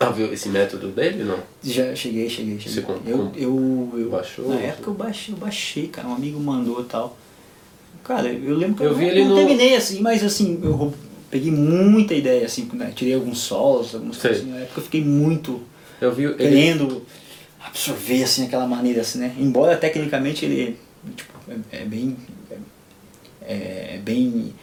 a, ver esse método dele, não? Já cheguei, cheguei, cheguei. Você com- eu, eu, eu, baixou? Na época eu baixei, eu baixei, cara, um amigo mandou e tal. Cara, eu lembro que Eu eu, vi não, ele não no- terminei assim, mas assim, eu peguei muita ideia, assim, né? tirei alguns solos, algumas Sei. coisas. assim, Na época eu fiquei muito Eu vi ele. querendo absorver assim aquela maneira assim, né? Embora tecnicamente ele tipo, é, é bem é, é bem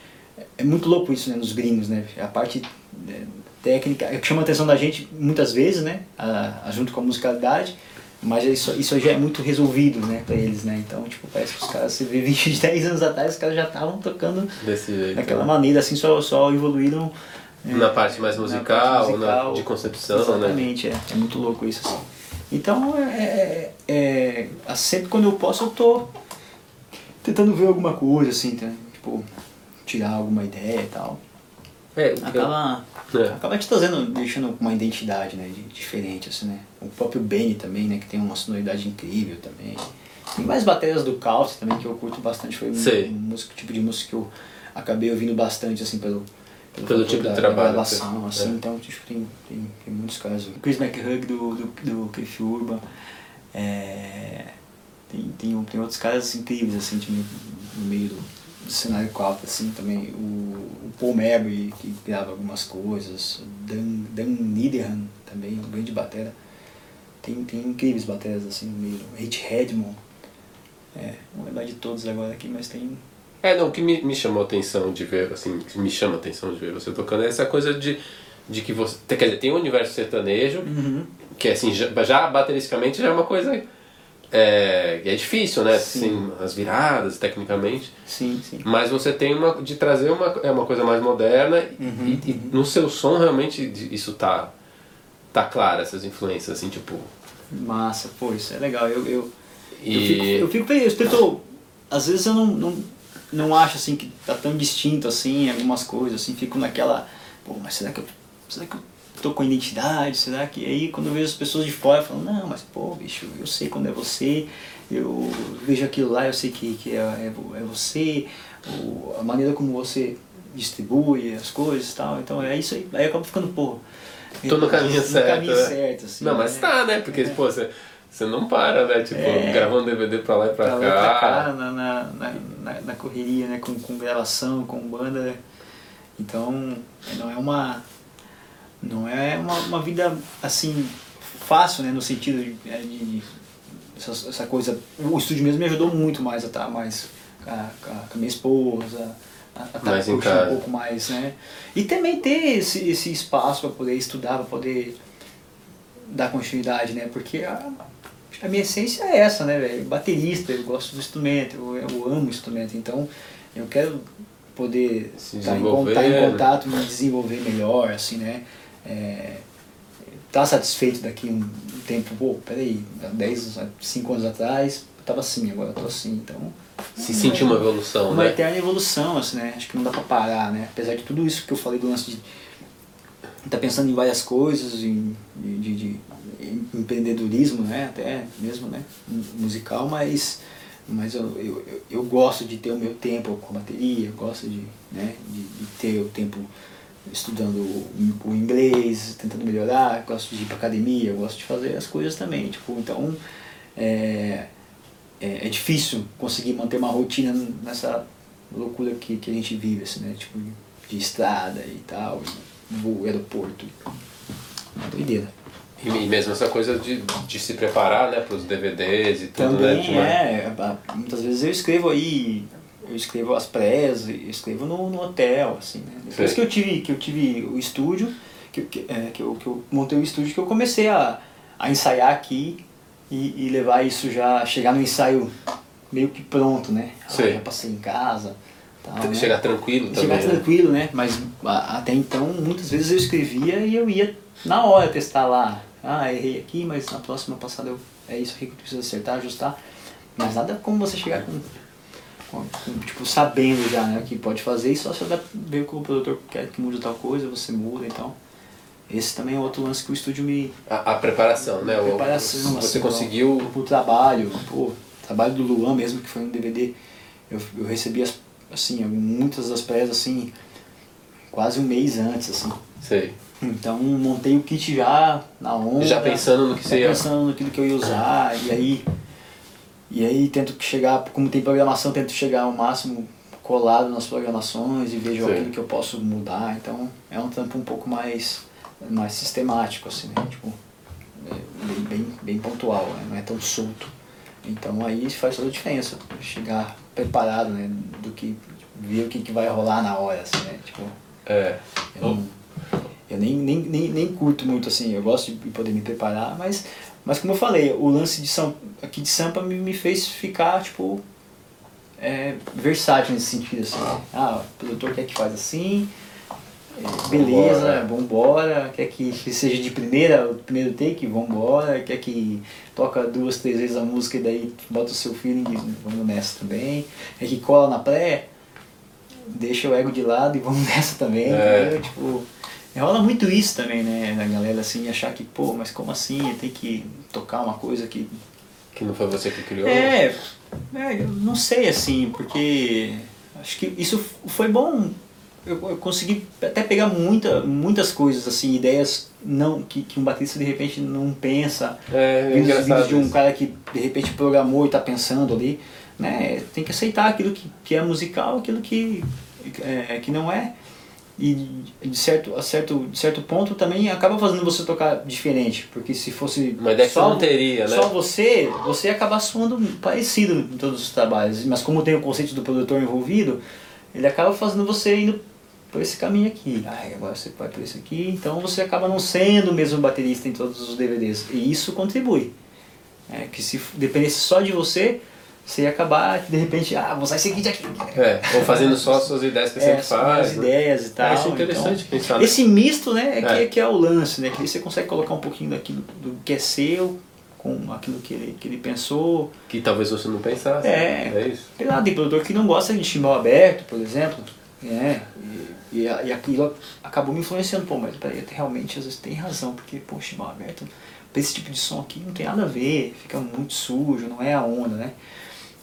é muito louco isso né, nos gringos, né? A parte é, técnica é que chama a atenção da gente muitas vezes, né? A, a- junto com a musicalidade, Mas isso, isso já é muito resolvido, né, pra eles, né? Então, tipo, parece que os caras, você vê 20, 10 *laughs* anos atrás, os caras já estavam tocando Desse jeito. daquela né? maneira, assim, só, só evoluíram. É, Na parte mais na musical, parte na- musical. de concepção, né? Exatamente, é. É muito louco isso, assim. Então, é, é, é, sempre quando eu posso, eu tô tentando ver alguma coisa, assim, tá? tipo, tirar alguma ideia e tal. É, Acaba, É. acaba te trazendo, deixando uma identidade, né, diferente, assim, né. O próprio Benny também, né, que tem uma sonoridade incrível também. Tem mais baterias do Caos também, que eu curto bastante, foi um, um músico, tipo de música que eu acabei ouvindo bastante, assim, pelo... Pelo fator tipo de da, trabalho, Da gravação, é. assim, então, tipo, tem, tem, tem muitos casos. O Chris McHugh do, do, do Cliff Urban, é, tem, tem, tem outros caras incríveis, assim, no meio do, do cenário qual assim, também. O, o Paul Mabry, que grava algumas coisas. Dan, Dan Niederhan, também, um grande batera. Tem, tem incríveis bateras, assim, no meio. Hit Redmond. É, não vou lembrar de todos agora aqui, mas tem... É, não, o que me, me chamou a atenção de ver, assim, que me chama atenção de ver você tocando é essa coisa de, de que você. Quer dizer, tem o universo sertanejo, Uhum. que assim, já, já bateristicamente já é uma coisa. É, é difícil, né? Sim. Assim, as viradas, tecnicamente. Sim, sim. Mas você tem uma. de trazer uma, é uma coisa mais moderna Uhum, e, e no seu som realmente isso tá. tá claro, essas influências, assim, tipo. Massa, pô, isso é legal. Eu, eu, eu E. fico, eu fico eu espeto, às vezes eu não, não, não acho assim que tá tão distinto assim algumas coisas, assim, fico naquela, pô, mas será que eu, será que eu tô com identidade? Será que aí quando eu vejo as pessoas de fora falam, não, mas pô, bicho, eu sei quando é você, eu vejo aquilo lá, eu sei que, que é, é, é você, a maneira como você distribui as coisas e tal, então é isso aí, aí eu acabo ficando, pô, Tô no caminho certo, caminho né? certo, assim, não, mas né? tá, né? Porque, pô, você, você não para, né? Tipo, É. gravando DVD pra lá e pra, pra lá cá. e pra cá, na, na, na, na- correria, né? Com, com gravação, com banda. né? Então, não é uma. Não é uma, uma vida assim fácil, né? No sentido de. é, de- de- essa, essa coisa. O estúdio mesmo me ajudou muito mais a estar mais com a, com a- minha esposa, a, a estar Mais curtindo casa. um pouco mais, né? E também ter esse, esse espaço para poder estudar, para poder dar continuidade, né? Porque a, a minha essência é essa, né, velho? Baterista, eu gosto do instrumento, eu, eu amo o instrumento, então eu quero poder estar em, contato, em né? contato, me desenvolver melhor, assim, né? É, tá satisfeito daqui um tempo, pô, peraí, há 10, 5 anos atrás eu tava assim, agora eu tô assim, então... Se sentir uma evolução, Uma né? eterna evolução, assim, né? Acho que não dá pra parar, né? Apesar de tudo isso que eu falei do lance de estar pensando em várias coisas, em, de, de, de empreendedorismo, né? Até mesmo, né? Musical, mas, mas eu, eu, eu, gosto de ter o meu tempo com a bateria, gosto de, né? de, de ter o tempo estudando o, inglês, tentando melhorar, gosto de ir pra academia, gosto de fazer as coisas também, tipo, então... É, é, é difícil conseguir manter uma rotina nessa loucura que, que a gente vive, assim, né? Tipo, de estrada e tal, e voo, aeroporto. Uma doideira. E mesmo essa coisa de, de se preparar, né, pros DVDs e tudo, né? Também Tipo, é, a- muitas vezes eu escrevo aí, eu escrevo as prés, eu escrevo no, no hotel, assim, né? Depois que eu tive, que eu tive o estúdio, que, eu- que, é, que, eu, que eu montei o estúdio, que eu comecei a, a ensaiar aqui e, e levar isso já, chegar no ensaio meio que pronto, né? Ah, já passei em casa. Tal, Tem que né? chegar tranquilo também. Chegar né? tranquilo, né? Mas a- até então, muitas vezes eu escrevia e eu ia na hora testar lá. Ah, errei aqui, mas na próxima passada eu, é isso aqui que eu preciso acertar, ajustar. Mas nada como você chegar com, com- com, tipo, sabendo já, né, o que pode fazer e só você vai ver o que o produtor quer que mude tal coisa, você muda, então. Esse também é outro lance que o estúdio me, A, a preparação, né? O- preparação, você assim, conseguiu. o trabalho, pô, o trabalho do Luan mesmo, que foi um DVD, eu, eu recebi as, assim, muitas das peças assim, quase um mês antes, assim. Sei. Então montei o kit já na onda. Já pensando no que você ia- pensando naquilo que eu ia usar, e aí. E aí tento chegar, como tem programação, tento chegar ao máximo colado nas programações e vejo Sim. aquilo que eu posso mudar. Então é um trampo um pouco mais, mais sistemático, assim, né? Tipo, é bem, bem, bem pontual, né? não é tão solto. Então aí faz toda a diferença, chegar preparado, né? Do que ver o que, que vai rolar na hora, assim, né? Tipo, É. eu, não- eu nem, nem, nem, nem curto muito assim, eu gosto de poder me preparar, mas Mas como eu falei, o lance de São, aqui de Sampa me, me fez ficar, tipo, é, versátil nesse sentido, assim. Ah, o produtor quer que faz assim, é, beleza, vambora. vambora. Quer que seja de primeira, o primeiro take, vambora. Quer que toca duas, três vezes a música e daí bota o seu feeling vamos nessa também. Quer que cola na pré, deixa o ego de lado e vamos *laughs* nessa também. É. Tipo, rola muito isso também, né? Da galera assim, achar que, pô, mas como assim? Tem que tocar uma coisa que. Que não foi você que criou? É, é eu não sei assim, porque acho que isso foi bom eu, eu consegui até pegar muita, muitas coisas, assim, ideias não que, que um baterista de repente não pensa. É, é vídeos de um cara que de repente programou e está pensando ali. Né? Tem que aceitar aquilo que, que é musical, aquilo que, é, que não é. E de certo, a certo, de certo ponto também acaba fazendo você tocar diferente, porque se fosse mas só, não teria, né? só você, você ia acabar soando parecido em todos os trabalhos. Mas como tem o conceito do produtor envolvido, ele acaba fazendo você indo por esse caminho aqui. Ah, agora você vai por esse aqui. Então você acaba não sendo o mesmo baterista em todos os DVDs. E isso contribui. É, que se dependesse só de você, você ia acabar, de repente, ah, vou usar esse aqui. É, ou fazendo só as suas ideias que você *laughs* é, faz. As né? ideias e tal. Acho interessante então, pensar. Esse misto, né, é, Que, é. que é o lance, né? Que você consegue colocar um pouquinho daquilo do que é seu, com aquilo que ele, que ele pensou. Que talvez você não pensasse. É, é isso. Tem lá, tem produtor que não gosta de chimbal aberto, por exemplo. É, e, e, e aquilo acabou me influenciando. Pô, mas peraí, realmente às vezes tem razão, porque, poxa, mal aberto, pra esse tipo de som aqui não tem nada a ver, fica muito sujo, não é a onda, né?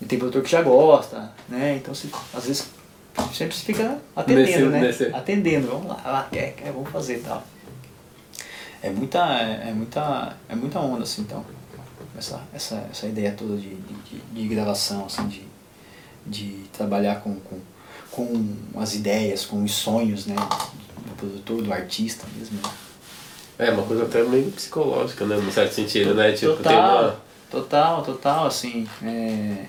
E tem produtor que já gosta, né? Então, você, às vezes, sempre se fica atendendo, né? Atendendo, vamos lá, ah, quer, quer, vamos fazer e tal. É muita, é, é, muita, é muita onda, assim, então, essa, essa, essa ideia toda de, de, de gravação, assim, de, de trabalhar com, com com as ideias, com os sonhos, né? Do produtor, do artista mesmo. Né? É, uma coisa até meio psicológica, né? No certo sentido, né? Tipo, total, uma... total, total, assim. É,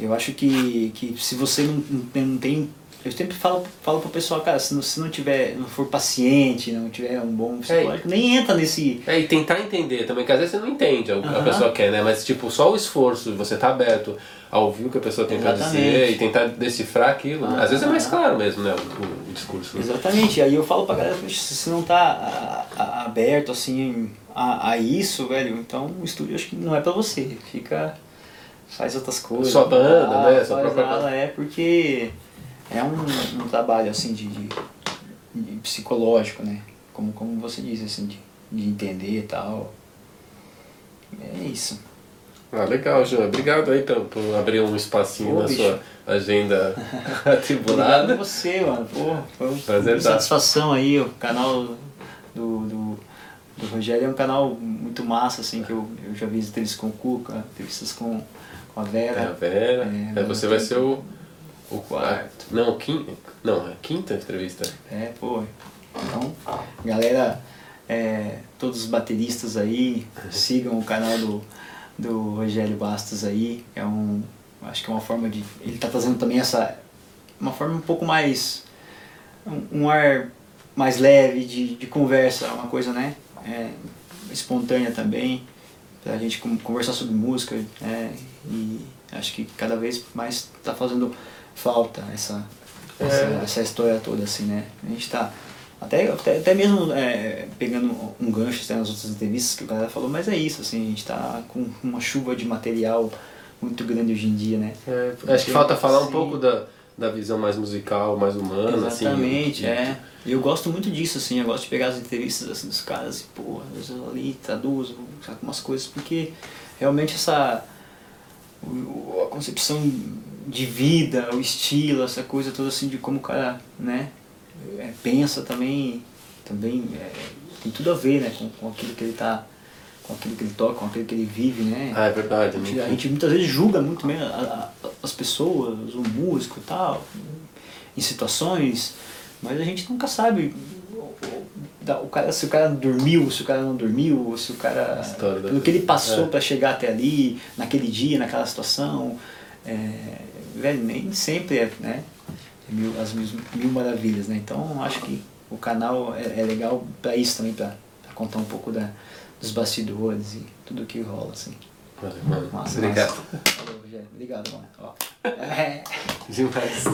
eu acho que, que se você não, não tem eu sempre falo, falo pro pessoal, cara, se não, se não tiver, não for paciente, não tiver um bom psicológico, é, nem entra nesse. É, e tentar entender também, que às vezes você não entende o que a pessoa quer, né? Mas tipo, só o esforço, você tá aberto a ouvir o que a pessoa tem para dizer e tentar decifrar aquilo. Né? Às vezes é mais claro mesmo, né? O, o discurso. Né? Exatamente. Aí eu falo pra galera, se você não tá a, a, aberto assim a, a isso, velho, então o estúdio acho que não é pra você. Fica. Faz outras coisas. Sua banda, né? Sua própria banda. É porque é um, um trabalho assim de, de, de, psicológico, né? Como, como você disse, assim, de, de entender e tal. É isso. Ah, legal, João. Obrigado aí por, por abrir um espacinho Pô, na bicho. sua agenda *laughs* atribulada. Obrigado a você, mano. Pô, foi uma Prazer satisfação aí. O canal do, do, do Rogério é um canal muito massa, assim, que eu, eu já vi entrevistas com o Cuca, entrevistas com, com a Vera. É, a Vera. É, é você vai ser o o quarto. Não, quinta. Não, a quinta entrevista. É, pô. Então, galera, é, todos os bateristas aí, *laughs* sigam o canal do, do Rogério Bastos aí. É um. Acho que é uma forma de. Ele tá trazendo também essa. Uma forma um pouco mais. Um, um ar mais leve de, de conversa, uma coisa, né? É, espontânea também, pra gente conversar sobre música, né? E acho que cada vez mais tá fazendo falta essa, é. essa, essa, história toda, assim, né? A gente tá até, até, até mesmo é, pegando um gancho até nas outras entrevistas que o cara falou, mas é isso, assim, a gente tá com uma chuva de material muito grande hoje em dia, né? É, acho que falta falar um pouco da, da visão mais musical, mais humana, assim, Exatamente, assim. é. E eu gosto muito disso, assim, eu gosto de pegar as entrevistas assim, dos caras e, pô, eu ali traduzo, algumas coisas, porque realmente essa a concepção de vida, o estilo, essa coisa toda assim de como o cara, né, é, pensa também, também é, tem tudo a ver, né, com, com aquilo que ele tá com aquilo que ele toca, com aquilo que ele vive, né? Ah, é verdade. A gente, a gente muitas vezes julga muito mesmo a, a, as pessoas, o músico e tal, em situações, mas a gente nunca sabe o cara, se o cara dormiu, se o cara não dormiu, se o cara. Pelo que ele passou é. para chegar até ali, naquele dia, naquela situação. É, velho, nem sempre é, né? É mil, as mil, mil maravilhas, né? Então acho que o canal é, é legal para isso também, para contar um pouco da, dos bastidores e tudo que rola, assim. Valeu, mano. Massa, Obrigado. massa. Falou, Rogério. Obrigado, mano. Ó. É. Demais.